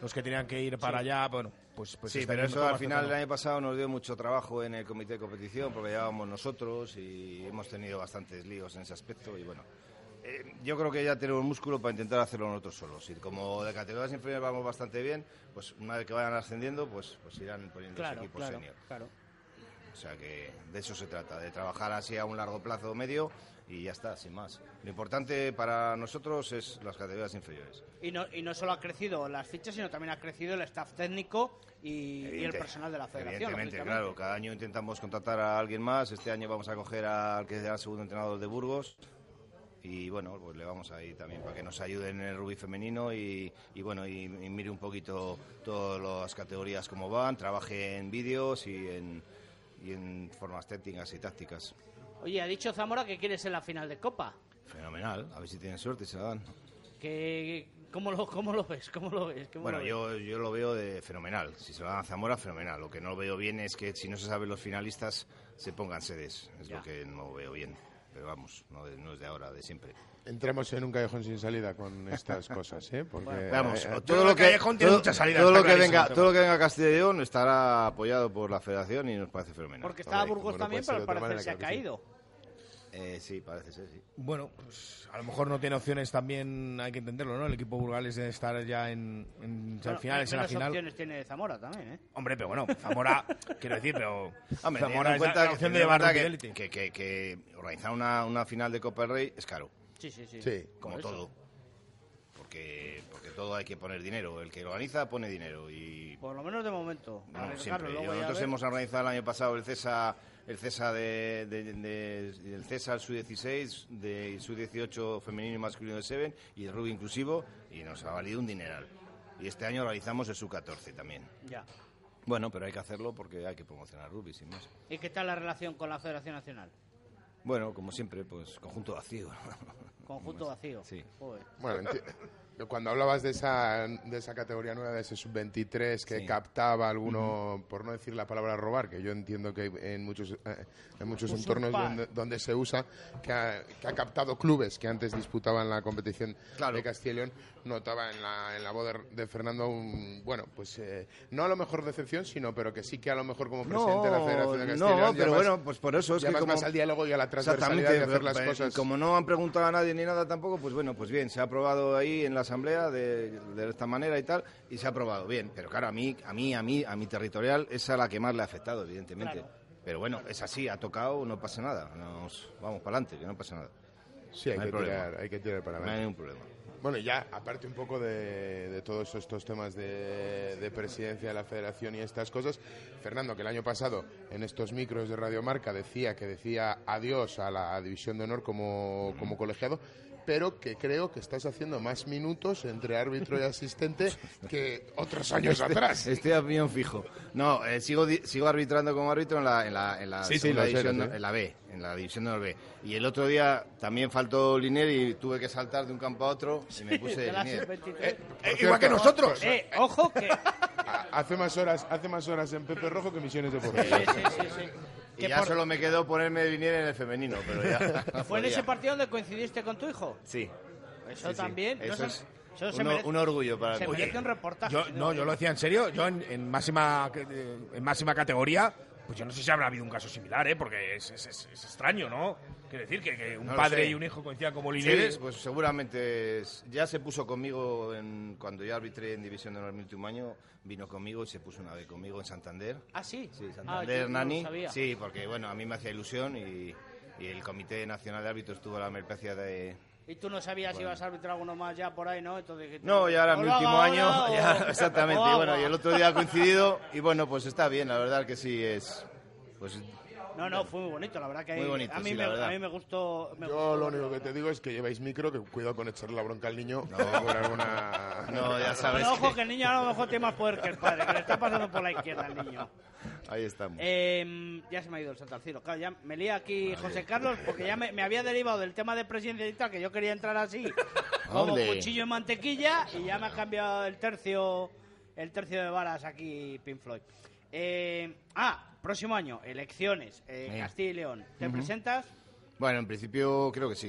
los que tenían que ir para Sí. allá, bueno, pues, pues sí, pero eso al final el cercano. año pasado nos dio mucho trabajo en el comité de competición porque llevábamos nosotros y hemos tenido bastantes líos en ese aspecto y bueno. eh, yo creo que ya tenemos músculo para intentar hacerlo nosotros solos. Y como de categorías inferiores vamos bastante bien, pues una vez que vayan ascendiendo, pues, pues irán poniendo Claro, equipos claro, senior. claro. O sea que de eso se trata, de trabajar así a un largo plazo o medio y ya está, sin más. Lo importante para nosotros es las categorías inferiores. Y no, y no solo ha crecido las fichas, sino también ha crecido el staff técnico y, y el personal de la federación. Evidentemente, claro. Cada año intentamos contratar a alguien más. Este año vamos a coger al que sea el segundo entrenador de Burgos. Y bueno, pues le vamos ahí también para que nos ayude en el rugby femenino y, y bueno, y, y mire un poquito todas las categorías como van, trabaje en vídeos y en, y en formas técnicas y tácticas. Oye, ha dicho Zamora que quiere ser la final de Copa. Fenomenal, a ver si tienen suerte y se la dan. Que, ¿cómo, lo, ¿Cómo lo ves? ¿Cómo lo ves? ¿Cómo Bueno, lo ves? yo, yo lo veo de fenomenal. Si se lo dan a Zamora, fenomenal. Lo que no veo bien es que si no se saben los finalistas, se pongan sedes. Es Ya. lo que no veo bien. Pero vamos, no, de- no es de ahora, de siempre. Entremos en un callejón sin salida con estas cosas, ¿eh? Porque, Vamos, eh, todo lo que que Callejón tiene todo, muchas salidas, todo está lo que clarísimo venga, todo lo que venga a Castilla y León estará apoyado por la Federación y nos parece fenomenal. Porque estaba Burgos también, pero al parecer se ha caído. Eh, sí, parece ser, sí. Bueno, pues a lo mejor no tiene opciones también, hay que entenderlo, ¿no? El equipo burgales debe estar ya en, en Bueno, semifinales, en la final. opciones tiene Zamora también, ¿eh? Hombre, pero bueno, Zamora, quiero decir, pero Hombre, Zamora en cuenta la opción de llevar que, que, que, que organizar una, una final de Copa del Rey es caro, Sí, sí, sí. Sí. como todo. Porque, porque todo hay que poner dinero. El que lo organiza pone dinero y Por lo menos de momento. Siempre. Yo- Nosotros hemos organizado el año pasado el CESA, el CESA de, de, de- el CESA Sub-16, de Sub-18 femenino y masculino de Seven y el rugby inclusivo y nos ha valido un dineral. Y este año organizamos el Sub-14 también. Ya. Bueno, pero hay que hacerlo porque hay que promocionar rugby, sin más. ¿Y qué tal la relación con la Federación Nacional? Bueno, como siempre, pues conjunto vacío. Conjunto vacío. Sí. Joder. Bueno, enti- cuando hablabas de esa, de esa categoría nueva, de ese sub-23 que Sí. captaba alguno, por no decir la palabra robar, que yo entiendo que en muchos, eh, en muchos Usurpar. entornos donde, donde se usa, que ha, que ha captado clubes que antes disputaban la competición Claro. de Castilla y León, notaba en la, en la voz de, de Fernando un, bueno, pues eh, no a lo mejor decepción, sino pero que sí que a lo mejor como presidente de la Federación de Castilla y no, León pero llamas- bueno, pues por eso es que como... más al diálogo y a la transversalidad de hacer las pero, cosas. Como no han preguntado a nadie ni nada tampoco, pues bueno, pues bien, se ha aprobado ahí en la asamblea de, de esta manera y tal, y se ha aprobado bien. Pero claro, a mí, a mí, a mí, a mi territorial es a la que más le ha afectado, evidentemente. Claro. Pero bueno, es así, ha tocado, no pasa nada. Nos, vamos para adelante, que no pasa nada. Sí, hay, No hay que tirar, hay que tirar para No hay ningún problema. Bueno, y ya, aparte un poco de, de todos estos temas de, de presidencia de la federación y estas cosas, Fernando, que el año pasado en estos micros de Radio Marca decía que decía adiós a la división de honor como, como colegiado, pero que creo que estás haciendo más minutos entre árbitro y asistente que otros años atrás. Estoy a opinión fijo. No, eh, sigo, sigo arbitrando como árbitro en la, en la, en la Sí, sí, división, sé. en la B, en la división de B. Y el otro día también faltó Linier y tuve que saltar de un campo a otro y me puse de de Linier. sub-23. Eh, por igual que nosotros. pues, Eh, ojo que... hace más horas, hace más horas en Pepe Rojo que Misiones Sí, Deportivas. sí, sí, sí. Y Que ya por- solo me quedó ponerme de Linier en el femenino, pero ya. ¿Fue en ese partido donde coincidiste con tu hijo? Sí. Eso Sí, también. ¿no Eso es, Eso se Un, merece- un orgullo para se un reportaje. Yo, no, yo lo decía en serio. Yo en, en máxima en máxima categoría, pues yo no sé si habrá habido un caso similar, ¿eh? Porque es, es- es- es extraño, ¿no? Quiero decir que, que un No padre sé. y un hijo coincidan como Sí, líderes. pues seguramente es- ya se puso conmigo en, cuando yo arbitré en División de Honor el último año, vino conmigo y se puso una vez conmigo en Santander. Ah, sí. Sí, Ah, Santander, Nani. Sí, porque bueno, a mí me hacía ilusión y, y el Comité Nacional de Árbitros tuvo la merprecia de... Y tú no sabías si ibas a arbitrar alguno más ya por ahí, ¿no? Entonces No, ya era "O mi último año, ya, exactamente. Y bueno, y el ahora". otro día ha coincidido y bueno, pues está bien, la verdad que sí es... Pues No, no, fue muy bonito, la verdad que Muy bonito, a, mí sí, me, la verdad. a mí me gustó. me Yo gustó. lo único que te digo es que lleváis micro, que cuidado con echarle la bronca al niño. por alguna... No, ya sabes Pero ojo que... el niño a lo mejor tiene más poder que el padre, que le está pasando por la izquierda al niño. ahí estamos. Eh, ya se me ha ido el santo al cielo. Claro, ya me lía aquí José Carlos porque ya me, me había derivado del tema de presidencia y tal, que yo quería entrar así, como Hombre. cuchillo en mantequilla, y ya me ha cambiado el tercio, el tercio de varas aquí, Pink Floyd. Eh, ah, próximo año, elecciones, eh, Sí. Castilla y León. ¿Te presentas? Bueno, en principio creo que sí.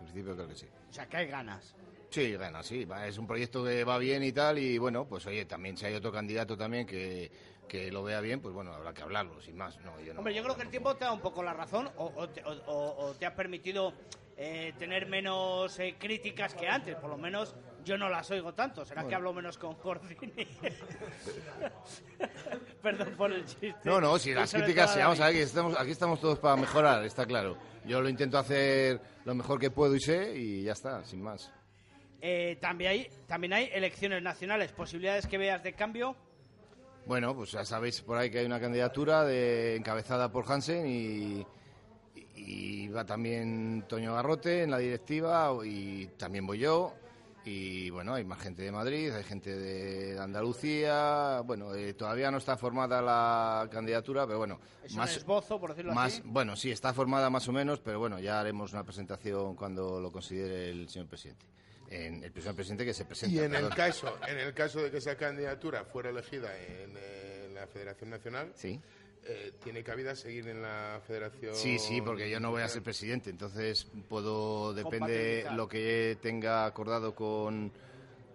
En principio creo que sí. O sea, que hay ganas. Sí, bueno, sí, es un proyecto que va bien y tal, y bueno, pues oye, también si hay otro candidato también que, que lo vea bien, pues bueno, habrá que hablarlo, sin más. No, yo no, Hombre, yo creo que el tiempo te da un poco la razón o, o te, o- o- te ha permitido eh, tener menos eh, críticas que antes. Por lo menos yo no las oigo tanto. ¿Será que hablo menos con Cordini? Perdón por el chiste. No, no, si las críticas, vamos a ver, que estamos, aquí estamos todos para mejorar, está claro. Yo lo intento hacer lo mejor que puedo y sé, y ya está, sin más. Eh, también, hay, también hay elecciones nacionales. ¿Posibilidades que veas de cambio? Bueno, pues ya sabéis por ahí que hay una candidatura de, encabezada por Hansen y, y va también Toño Garrote en la directiva y también voy yo. Y bueno, hay más gente de Madrid, hay gente de Andalucía. Bueno, eh, todavía no está formada la candidatura, pero bueno, Es un más, esbozo, por decirlo más, así. bueno, sí, está formada más o menos, pero bueno, ya haremos una presentación cuando lo considere el señor presidente. En, el señor presidente que se presenta. Y en el caso, en el caso de que esa candidatura fuera elegida en, eh, la Federación Nacional, Sí. Eh, tiene cabida seguir en la Federación. Sí, sí, porque yo no voy a ser presidente, entonces puedo, depende lo que tenga acordado con,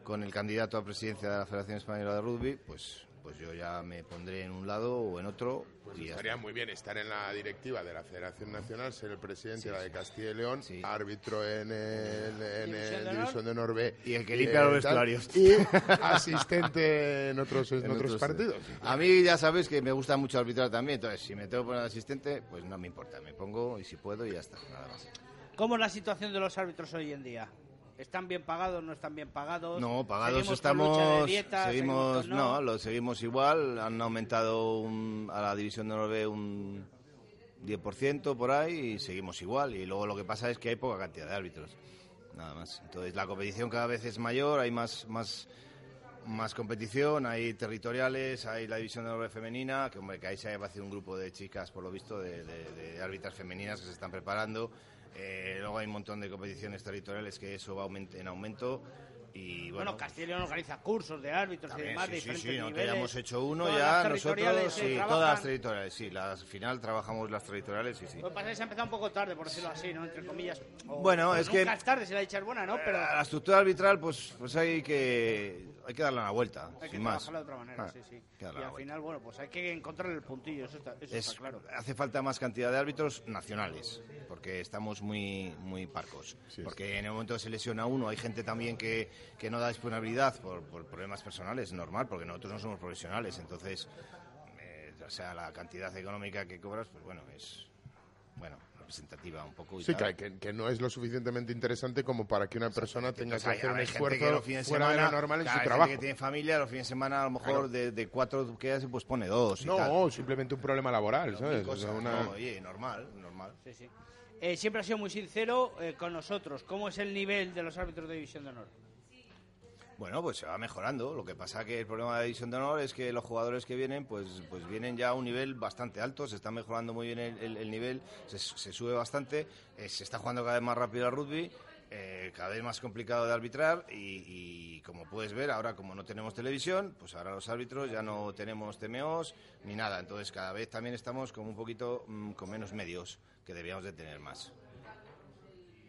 con el candidato a presidencia de la Federación Española de Rugby, pues, pues yo ya me pondré en un lado o en otro. Pues y estaría muy bien estar en la directiva de la Federación Nacional, ser el presidente Sí, de la de sí. Castilla y León, árbitro en el, en División el de Honor. División de Honor B. Y el que eh, limpia los tal, vestuarios. Y asistente en otros, en En otros otros- partidos. A mí ya sabes que me gusta mucho arbitrar también, entonces si me tengo que poner asistente, pues no me importa, me pongo y si puedo y ya está, nada más. ¿Cómo es la situación de los árbitros hoy en día? ¿Están bien pagados, no están bien pagados? No, pagados ¿Seguimos estamos, dietas? seguimos, con- no, lo seguimos igual, han aumentado un- a la división de Norbe un 10% por ahí y seguimos igual. Y luego lo que pasa es que hay poca cantidad de árbitros, nada más. Entonces la competición cada vez es mayor, hay más, más, más competición, hay territoriales, hay la división de Norbe femenina, que hombre, que ahí se va a hacer un grupo de chicas, por lo visto, de, de- de árbitras femeninas que se están preparando. Eh, luego hay un montón de competiciones territoriales que eso va aument- en aumento. Y Bueno, bueno, Castilla y León organiza cursos de árbitros y también, demás sí, de sí, diferentes sí, nosotros niveles. ya hemos hecho uno Todas ya nosotros, eh, sí, trabajan. todas las territoriales, sí, las final trabajamos las territoriales, sí, sí. Lo que pasa es que se ha empezado un poco tarde, por decirlo así, ¿no? Entre comillas. O- Bueno, es que- Nunca es tarde si la dicha es buena, ¿no? Pero A la estructura arbitral, pues, pues hay que hay que darle una vuelta, hay que sin más. trabajarla de otra manera, Ah, sí, sí. hay que darle Y al vuelta. final, bueno, pues hay que encontrar el puntillo, eso está, eso Es- está claro. Hace falta más cantidad de árbitros nacionales, porque estamos muy muy parcos. porque en el momento que se lesiona uno, hay gente también que, que no da disponibilidad por, por problemas personales, es normal, porque nosotros no somos profesionales. Entonces, eh, o sea, la cantidad económica que cobras, pues bueno, es bueno representativa un poco. y Sí, tal. que, que- no es lo suficientemente interesante como para que una persona tenga que hay- hacer un hay esfuerzo los fines de fuera de lo normal en claro, su hay gente trabajo. que tiene familia, los fines de semana a lo mejor Claro. de, de cuatro que hace, pues pone dos. y No, tal. simplemente un problema laboral, Mil ¿sabes? O cosas, sea, una- no, oye, normal, normal. Sí, sí. Eh, siempre ha sido muy sincero eh, con nosotros. ¿Cómo es el nivel de los árbitros de División de Honor? Bueno, pues se va mejorando. Lo que pasa que el problema de la división de honor es que los jugadores que vienen, pues, pues vienen ya a un nivel bastante alto. Se está mejorando muy bien el, el- el nivel, se, se sube bastante. eh, se está jugando cada vez más rápido al rugby, eh, cada vez más complicado de arbitrar. Y, y como puedes ver, ahora como no tenemos televisión, pues ahora los árbitros ya no tenemos TMOs ni nada. Entonces cada vez también estamos como un poquito mm, con menos medios que debíamos de tener más.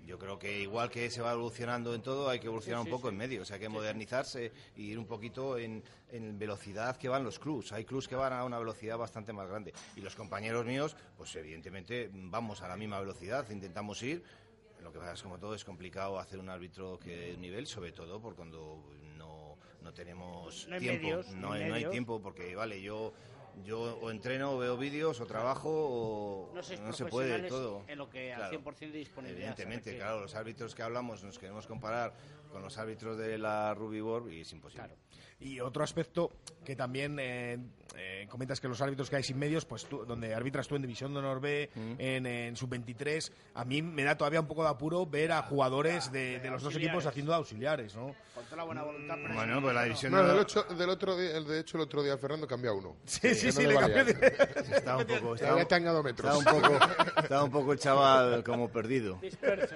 Yo creo que igual que se va evolucionando en todo, hay que evolucionar Sí, sí, un poco sí. en medio. O sea, hay que modernizarse y ir un poquito en, en velocidad que van los clubs. Hay clubs que van a una velocidad bastante más grande. Y los compañeros míos, pues evidentemente vamos a la misma velocidad, intentamos ir. Lo que pasa es como todo es complicado hacer un árbitro que nivel, sobre todo por cuando no, no tenemos No tiempo. medios, no, hay, no hay tiempo porque, vale, yo... Yo o entreno, o veo vídeos, o trabajo, o No se puede todo. en lo que al Claro. 100% de disponibilidad. Evidentemente, claro, los árbitros que hablamos nos queremos comparar con los árbitros de la Ruby World y es imposible. Y otro aspecto que también eh, eh, comentas que los árbitros que hay sin medios, pues tú, donde arbitras tú en División de Honor B, en, en Sub-23, a mí me da todavía un poco de apuro ver a jugadores de, de los dos equipos haciendo auxiliares, ¿no? Con toda la buena voluntad. pero Bueno, sí, pues la no. división No, de del, ocho- del otro día, el de hecho el otro día Fernando cambió a uno. Sí, sí, sí, no le cambió de- Estaba un poco, estaba, metros. un poco, estaba un poco el chaval como perdido. Disperso.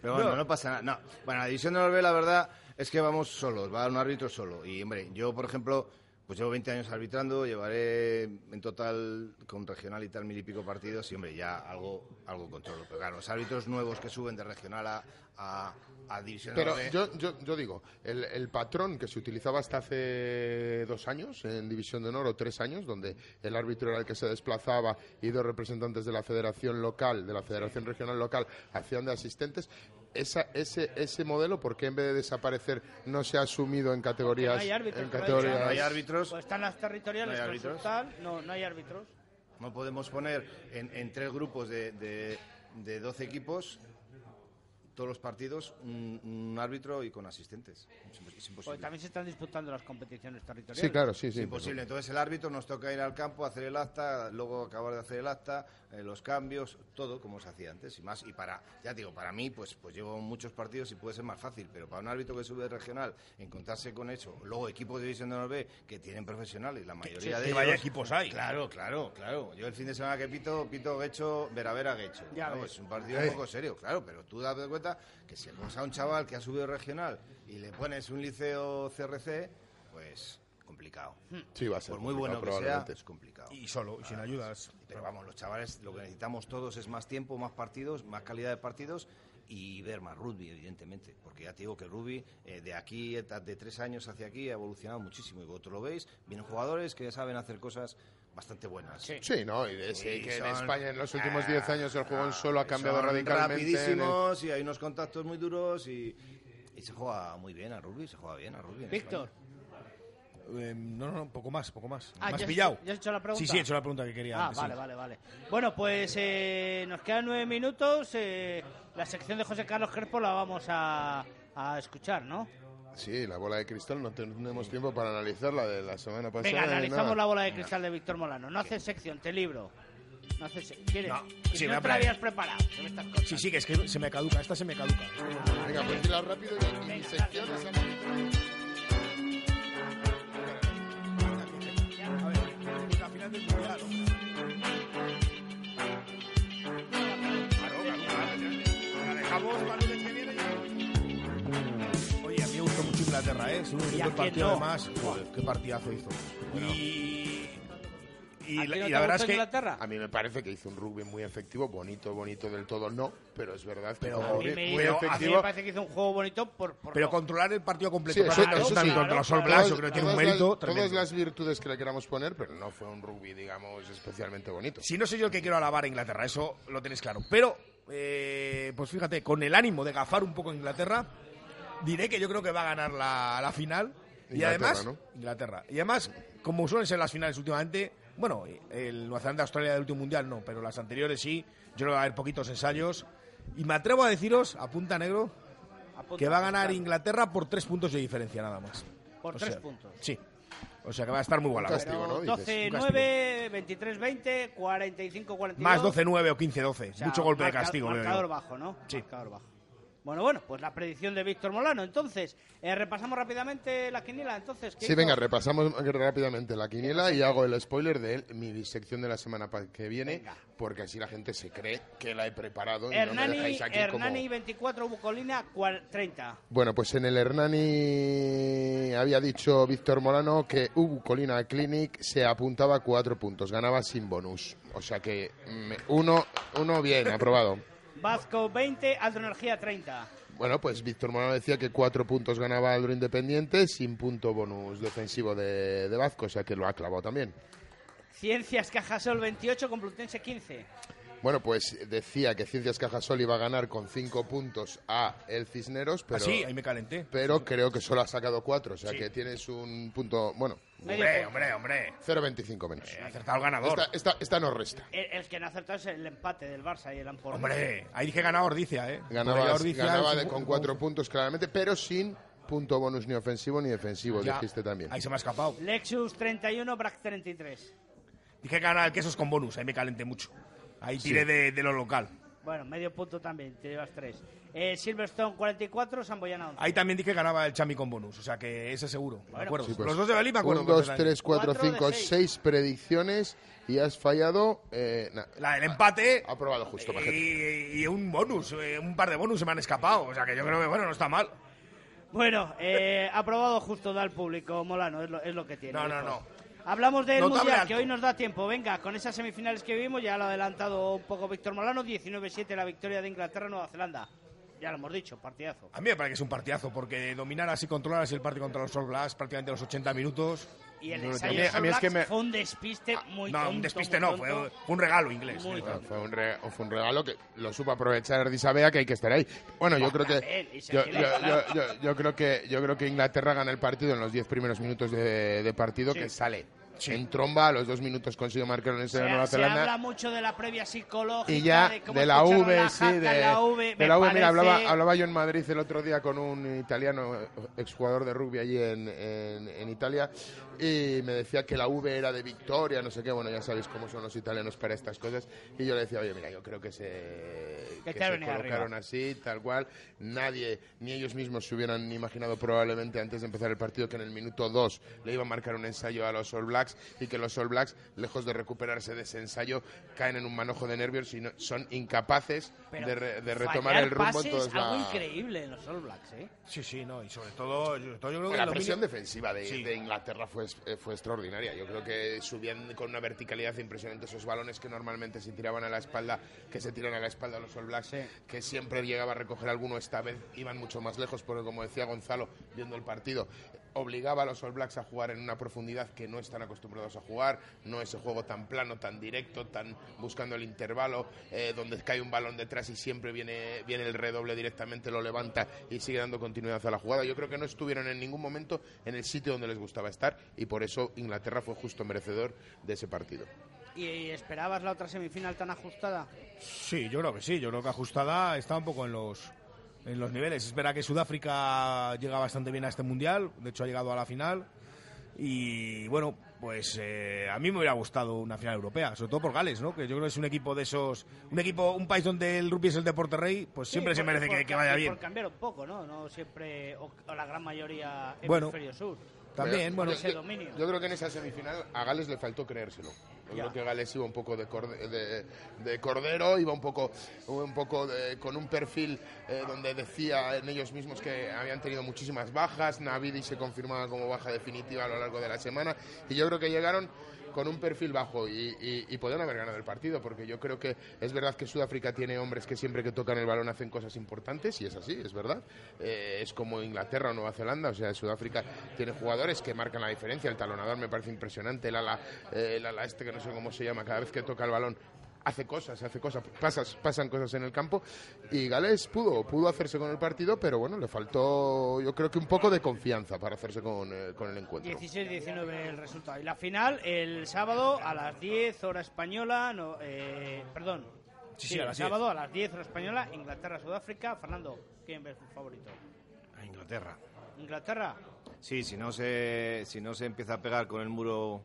Pero bueno, no, pasa nada. No. Bueno, la división de honor B, la verdad es que vamos solos, va un árbitro solo. Y, hombre, yo, por ejemplo, pues llevo 20 años arbitrando, llevaré en total con regional y tal mil y pico partidos y, hombre, ya algo, algo controlo. Pero claro, los árbitros nuevos que suben de regional a, a, a división de Pero B... yo, yo, yo digo, el, el patrón que se utilizaba hasta hace dos años en División de Honor o tres años, donde el árbitro era el que se desplazaba y dos representantes de la federación local, de la federación regional local, hacían de asistentes, esa, ese, ese modelo, ¿por qué en vez de desaparecer no se ha asumido en categorías? No hay árbitros. en categorías dicho. No hay árbitros. Pues están las territoriales, No hay árbitros. no hay árbitros. No podemos poner en, en tres grupos de, de, de 12 equipos todos los partidos un, un árbitro y con asistentes. Es, imposible. Porque también se están disputando las competiciones territoriales. Sí, claro, sí, Es sí. imposible. Entonces el árbitro nos toca ir al campo, hacer el acta, luego acabar de hacer el acta, eh, los cambios, todo como se hacía antes y más. Y para, ya digo, para mí, pues, pues llevo muchos partidos y puede ser más fácil, pero para un árbitro que sube de regional, encontrarse con eso, luego equipos de división de honor B que tienen profesionales, la mayoría sí, de que ellos. vaya equipos hay. Claro, claro, claro. Yo el fin de semana que pito, pito Guecho, Vera Vera Guecho. Ya Claro, ves. es un partido Eh. un poco serio, claro, pero tú date cuenta que si le pones a un chaval que ha subido regional y le pones un liceo CRC, pues complicado. Sí, va a ser Por muy bueno que sea, probablemente. es complicado. Y solo, y sin ayudas. Pero vamos, los chavales lo que necesitamos todos es más tiempo, más partidos, más calidad de partidos y ver más rugby, evidentemente. Porque ya te digo que el rugby eh, de aquí, de tres años hacia aquí, ha evolucionado muchísimo. Y vosotros lo veis, vienen jugadores que ya saben hacer cosas bastante buenas. Sí, ¿no? Y de Y que en son- España en los últimos Ah, 10 años el juego en solo ha cambiado son radicalmente. en el- rapidísimos y hay unos contactos muy duros y, y se juega muy bien al rugby, se juega bien al rugby. en Víctor. Eh, no, no, no, poco más, poco más. Ah, ¿Me has ¿ya has- pillado? ya has hecho la pregunta? Sí, sí, he hecho la pregunta que quería Ah, antes, vale, sí. vale, vale. Bueno, pues eh, nos quedan nueve minutos. eh, la sección de José Carlos Crespo la vamos a, a escuchar, ¿no? Sí, la bola de cristal no tenemos tiempo para analizarla de la semana pasada. Venga, analizamos nada. la bola de cristal de Víctor Molano. No haces sección, te libro. No haces se- ¿Quieres? No, Y sí, no me te la habías preparado. ¿qué me? Sí, sí, que es que se me caduca, esta se me caduca. Venga, pues dila rápido y mi Venga, sección ver, la final del mundial. La dejamos para el lunes que viene ya. Oye, a mí me gustó mucho Inglaterra, ¿eh? Estuve ¿Y a viendo el quién partido no? además. Joder, qué partidazo hizo. Y, y, ¿A ti la, no y la verdad es que... Inglaterra? A mí me parece que hizo un rugby muy efectivo, bonito, bonito del todo no, pero es verdad que Pero muy, me, muy hizo- a mí me parece que hizo un juego bonito por... por Pero controlar el partido completo. Sí, eso- claro, eso sí. también contra los All Blacks, yo creo que tiene un mérito las, todas las virtudes que le queramos poner, pero no fue un rugby, digamos, especialmente bonito. Si no soy yo el que quiero alabar a Inglaterra, eso lo tenéis claro. Pero, eh, pues fíjate, con el ánimo de gafar un poco a Inglaterra, diré que yo creo que va a ganar la, la final. y Inglaterra, además, ¿no? Inglaterra. Y además, como suelen ser las finales últimamente, bueno, el Nueva Zelanda-Australia del último mundial no, pero las anteriores sí, yo creo que va a haber poquitos ensayos. Y me atrevo a deciros, a punta negro, Apunta, que va a ganar. Inglaterra por tres puntos de diferencia nada más. Por O tres sea, puntos. Sí. O sea que va a estar muy igualado. castigo, ¿no? Dices, 12-9, 23-20, 45-42. Más 12-9 o 15-12. O sea, Mucho golpe de marca- castigo, veo yo. Marcador bajo, ¿no? Sí. Marcador bajo. Bueno, bueno, pues la predicción de Víctor Molano. Entonces, eh, repasamos rápidamente la quiniela. Entonces, ¿qué Sí, hizo? venga, repasamos rápidamente la quiniela y hago el spoiler de mi sección de la semana que viene, Venga. porque así la gente se cree que la he preparado y no me Hernani, dejáis aquí Hernani como... 24, Bucolina cual- 30. Bueno, pues en el Hernani había dicho Víctor Molano que Ubu Colina Clinic se apuntaba a cuatro puntos, ganaba sin bonus. O sea que mm, uno, uno bien, aprobado. Vasco 20, Alto Energía 30. Bueno, pues Víctor Morano decía que cuatro puntos ganaba Aldro Independiente sin punto bonus defensivo de, de Vasco, o sea que lo ha clavado también. Ciencias Cajasol 28, Complutense 15. Bueno, pues decía que Ciencias Cajasol iba a ganar con cinco puntos a el Cisneros, pero, Ah, sí, ahí me calenté. pero creo que solo ha sacado cuatro, o sea Sí. que tienes un punto, bueno, Hombre, hombre, hombre. 0,25 menos. Ha acertado el ganador. Esta, esta, esta nos resta. El, el que no ha acertado es el empate del Barça y el Ampor. Hombre, ahí dije ganaba Ordicia, ¿eh? Ganaba, Ordicia de- con cuatro puntos claramente, pero sin punto bonus ni ofensivo ni defensivo, Ya. dijiste también. Ahí se me ha escapado. Lexus 31, Brac 33. Dije que ganaba el quesos con bonus, ahí me calenté mucho. Ahí Sí. tiré de, de lo local. Bueno, medio punto también, te llevas 3. Eh, Silverstone 44, Samboyana 11. Ahí también dije que ganaba el Chami con bonus, o sea que ese seguro. me acuerdo. Sí, pues, Los dos de Belí me acuerdo. 1, 2, perfectamente. 3, 4, Cuatro de 5, seis. 6 predicciones y has fallado. Eh, na- La del empate ha probado justo, y, y un bonus, eh, un par de bonus se me han escapado. O sea que yo creo que, bueno, no está mal. Bueno, eh, aprobado justo da al público, Molano, es lo, es lo que tiene. No, no, no. Hablamos del Notable Mundial, alto. que hoy nos da tiempo. Venga, con esas semifinales que vimos, ya lo ha adelantado un poco Víctor Molano, 19-7 la victoria de Inglaterra-Nueva Zelanda. Ya lo hemos dicho, partidazo. A mí me parece que es un partidazo, porque dominar así, controlar así el partido contra los All Blacks prácticamente los 80 minutos. Y el ensayo de a mí es All que me- fue un despiste muy No, tonto. un despiste no, fue, un regalo inglés. Muy. Fue un, re- fue un regalo que lo supo aprovechar Ardisabea que hay que estar ahí. Bueno, yo creo que y yo, quiere yo- ganar. yo- yo- yo creo que yo creo que Inglaterra gana el partido en los 10 primeros minutos de, de partido Sí. que sale en tromba a los dos minutos consigue marcar en Se, de Nueva se Zelanda habla mucho de la previa psicológica, y ya de, la V, la sí, de, en la V, de la V. Mira, hablaba, yo en Madrid el otro día con un italiano, exjugador de rugby allí en, en- en Italia, y me decía que la V era de victoria, no sé qué, bueno, ya sabéis cómo son los italianos para estas cosas, y yo le decía, oye, mira, yo creo que se, Que que se colocaron arriba. así, tal cual, nadie, ni ellos mismos se hubieran imaginado probablemente antes de empezar el partido que en el minuto 2 le iba a marcar un ensayo a los All Blacks y que los All Blacks, lejos de recuperarse de ese ensayo, caen en un manojo de nervios y no- son incapaces Pero de, re- de retomar el rumbo pases, en todos algo la- increíble en los All Blacks, ¿eh? Sí, sí, no, y sobre todo, sobre todo yo creo que la dominio- presión defensiva de, Sí. de Inglaterra fue, eh, fue extraordinaria. Yo creo que subían con una verticalidad impresionante esos balones que normalmente se tiraban a la espalda, que se tiran a la espalda los All Blacks, que siempre llegaba a recoger alguno. Esta vez iban mucho más lejos, porque como decía Gonzalo, viendo el partido, obligaba a los All Blacks a jugar en una profundidad que no están acostumbrados a jugar, no ese juego tan plano, tan directo, tan buscando el intervalo, eh, donde cae un balón detrás y siempre viene, viene el redoble directamente, lo levanta y sigue dando continuidad a la jugada. Yo creo que no estuvieron en ningún momento en el sitio donde les gustaba estar y por eso Inglaterra fue justo merecedor de ese partido. ¿Y esperabas la otra semifinal tan ajustada? Sí, yo creo que sí. Yo creo que ajustada está un poco en los en los niveles. Es verdad que Sudáfrica llega bastante bien a este mundial. De hecho, ha llegado a la final. Y bueno, pues eh, a mí me hubiera gustado una final europea, sobre todo por Gales, ¿no? Que yo creo que es un equipo de esos. Un equipo, un país donde el rugby es el deporte rey, pues siempre se merece por que, vaya bien. Por cambiar un poco, ¿no? No siempre, o, o la gran mayoría Bueno, hemisferio sur. También, bueno. Yo creo que en esa semifinal a Gales le faltó creérselo. Yo Ya. creo que Gales iba un poco de, corde- de, de cordero, iba un poco, un poco de- con un perfil eh, donde decía en ellos mismos que habían tenido muchísimas bajas, Navidi se confirmaba como baja definitiva a lo largo de la semana, y yo creo que llegaron con un perfil bajo y, y, y podían haber ganado el partido, porque yo creo que es verdad que Sudáfrica tiene hombres que siempre que tocan el balón hacen cosas importantes, y es así, es verdad. Eh, es como Inglaterra o Nueva Zelanda, o sea, Sudáfrica tiene jugadores que marcan la diferencia. El talonador me parece impresionante, el ala, eh, el ala este que no sé cómo se llama, cada vez que toca el balón hace cosas, hace cosas, pasas, pasan cosas en el campo y Gales pudo, pudo hacerse con el partido, pero bueno, le faltó yo creo que un poco de confianza para hacerse con, eh, con el encuentro. 16-19 el resultado. Y la final el sábado a las 10 hora española, no, eh, perdón. Sí, sí, a el las 10. sábado a las 10 hora española, Inglaterra-Sudáfrica. Fernando, ¿quién ves favorito? A Inglaterra. ¿Inglaterra? Sí, si no se, si no se empieza a pegar con el muro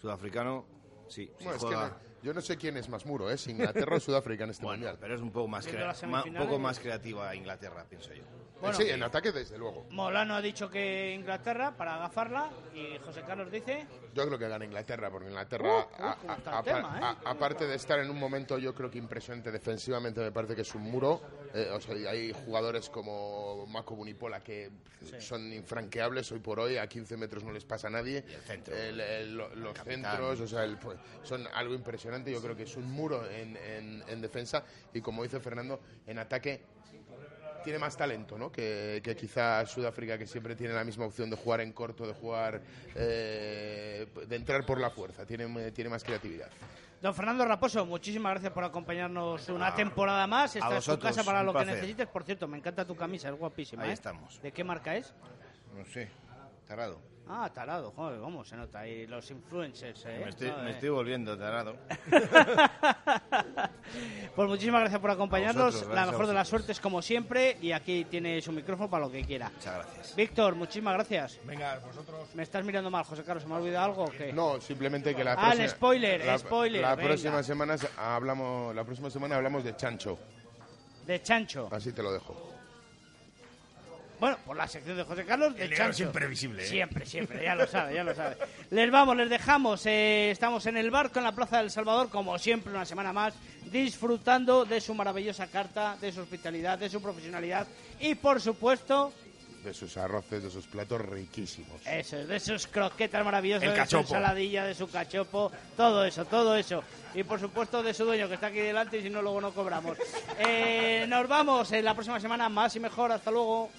sudafricano, sí. si Bueno, es que juega- no- yo no sé quién es más muro, ¿eh? si Inglaterra o Sudáfrica en este mundial. Pero es un poco más, un poco más creativa Inglaterra, pienso yo. Bueno. sí, en ataque desde luego. Molano ha dicho que Inglaterra para agafarla y José Carlos dice Yo creo que gana Inglaterra, porque Inglaterra, Uh, uh, ¿eh? aparte de estar en un momento yo creo que impresionante defensivamente, me parece que es un muro eh, o sea, hay jugadores como Marco Bunipola que son infranqueables hoy por hoy, a 15 metros no les pasa a nadie. El- el- lo- los centros, o sea, el- pues, son algo impresionante. Yo creo que es un muro en, en- en defensa y como dice Fernando, en ataque tiene más talento, ¿no? Que, que quizá Sudáfrica, que siempre tiene la misma opción de jugar en corto, de jugar, eh, de entrar por la fuerza. Tiene, tiene más creatividad. Don Fernando Raposo, muchísimas gracias por acompañarnos una Ah, temporada más. a Esta es tu casa para lo que necesites. Por cierto, me encanta tu camisa, es guapísima. Ahí ¿eh? estamos. ¿De qué marca es? No sé, tarado. Ah, tarado, joder, cómo se nota ahí los influencers, ¿eh? Me estoy, Joder. me estoy volviendo tarado. Pues muchísimas gracias por acompañarnos. Vosotros, la gracias mejor de las suertes, como siempre. Y aquí tiene su micrófono para lo que quiera. Muchas gracias. Víctor, muchísimas gracias. Venga, vosotros. ¿Me estás mirando mal, José Carlos? ¿Se me ha olvidado algo o qué? No, simplemente que la Ah, próxima... el spoiler, la, spoiler, La venga. próxima semana se- hablamos, la próxima semana hablamos de Chancho. De Chancho. Así te lo dejo. Bueno, por la sección de José Carlos, de El Chancho. imprevisible, ¿eh? Siempre, siempre, ya lo sabe, ya lo sabe. Les vamos, les dejamos. eh, estamos en el barco en la Plaza del Salvador, como siempre, una semana más, disfrutando de su maravillosa carta, de su hospitalidad, de su profesionalidad y, por supuesto, De sus arroces, de sus platos riquísimos. eso, de sus croquetas maravillosas, El de su ensaladilla, de su cachopo, todo eso, todo eso. Y, por supuesto, de su dueño, que está aquí delante y si no, luego no cobramos. Eh, nos vamos en la próxima semana, más y mejor. Hasta luego.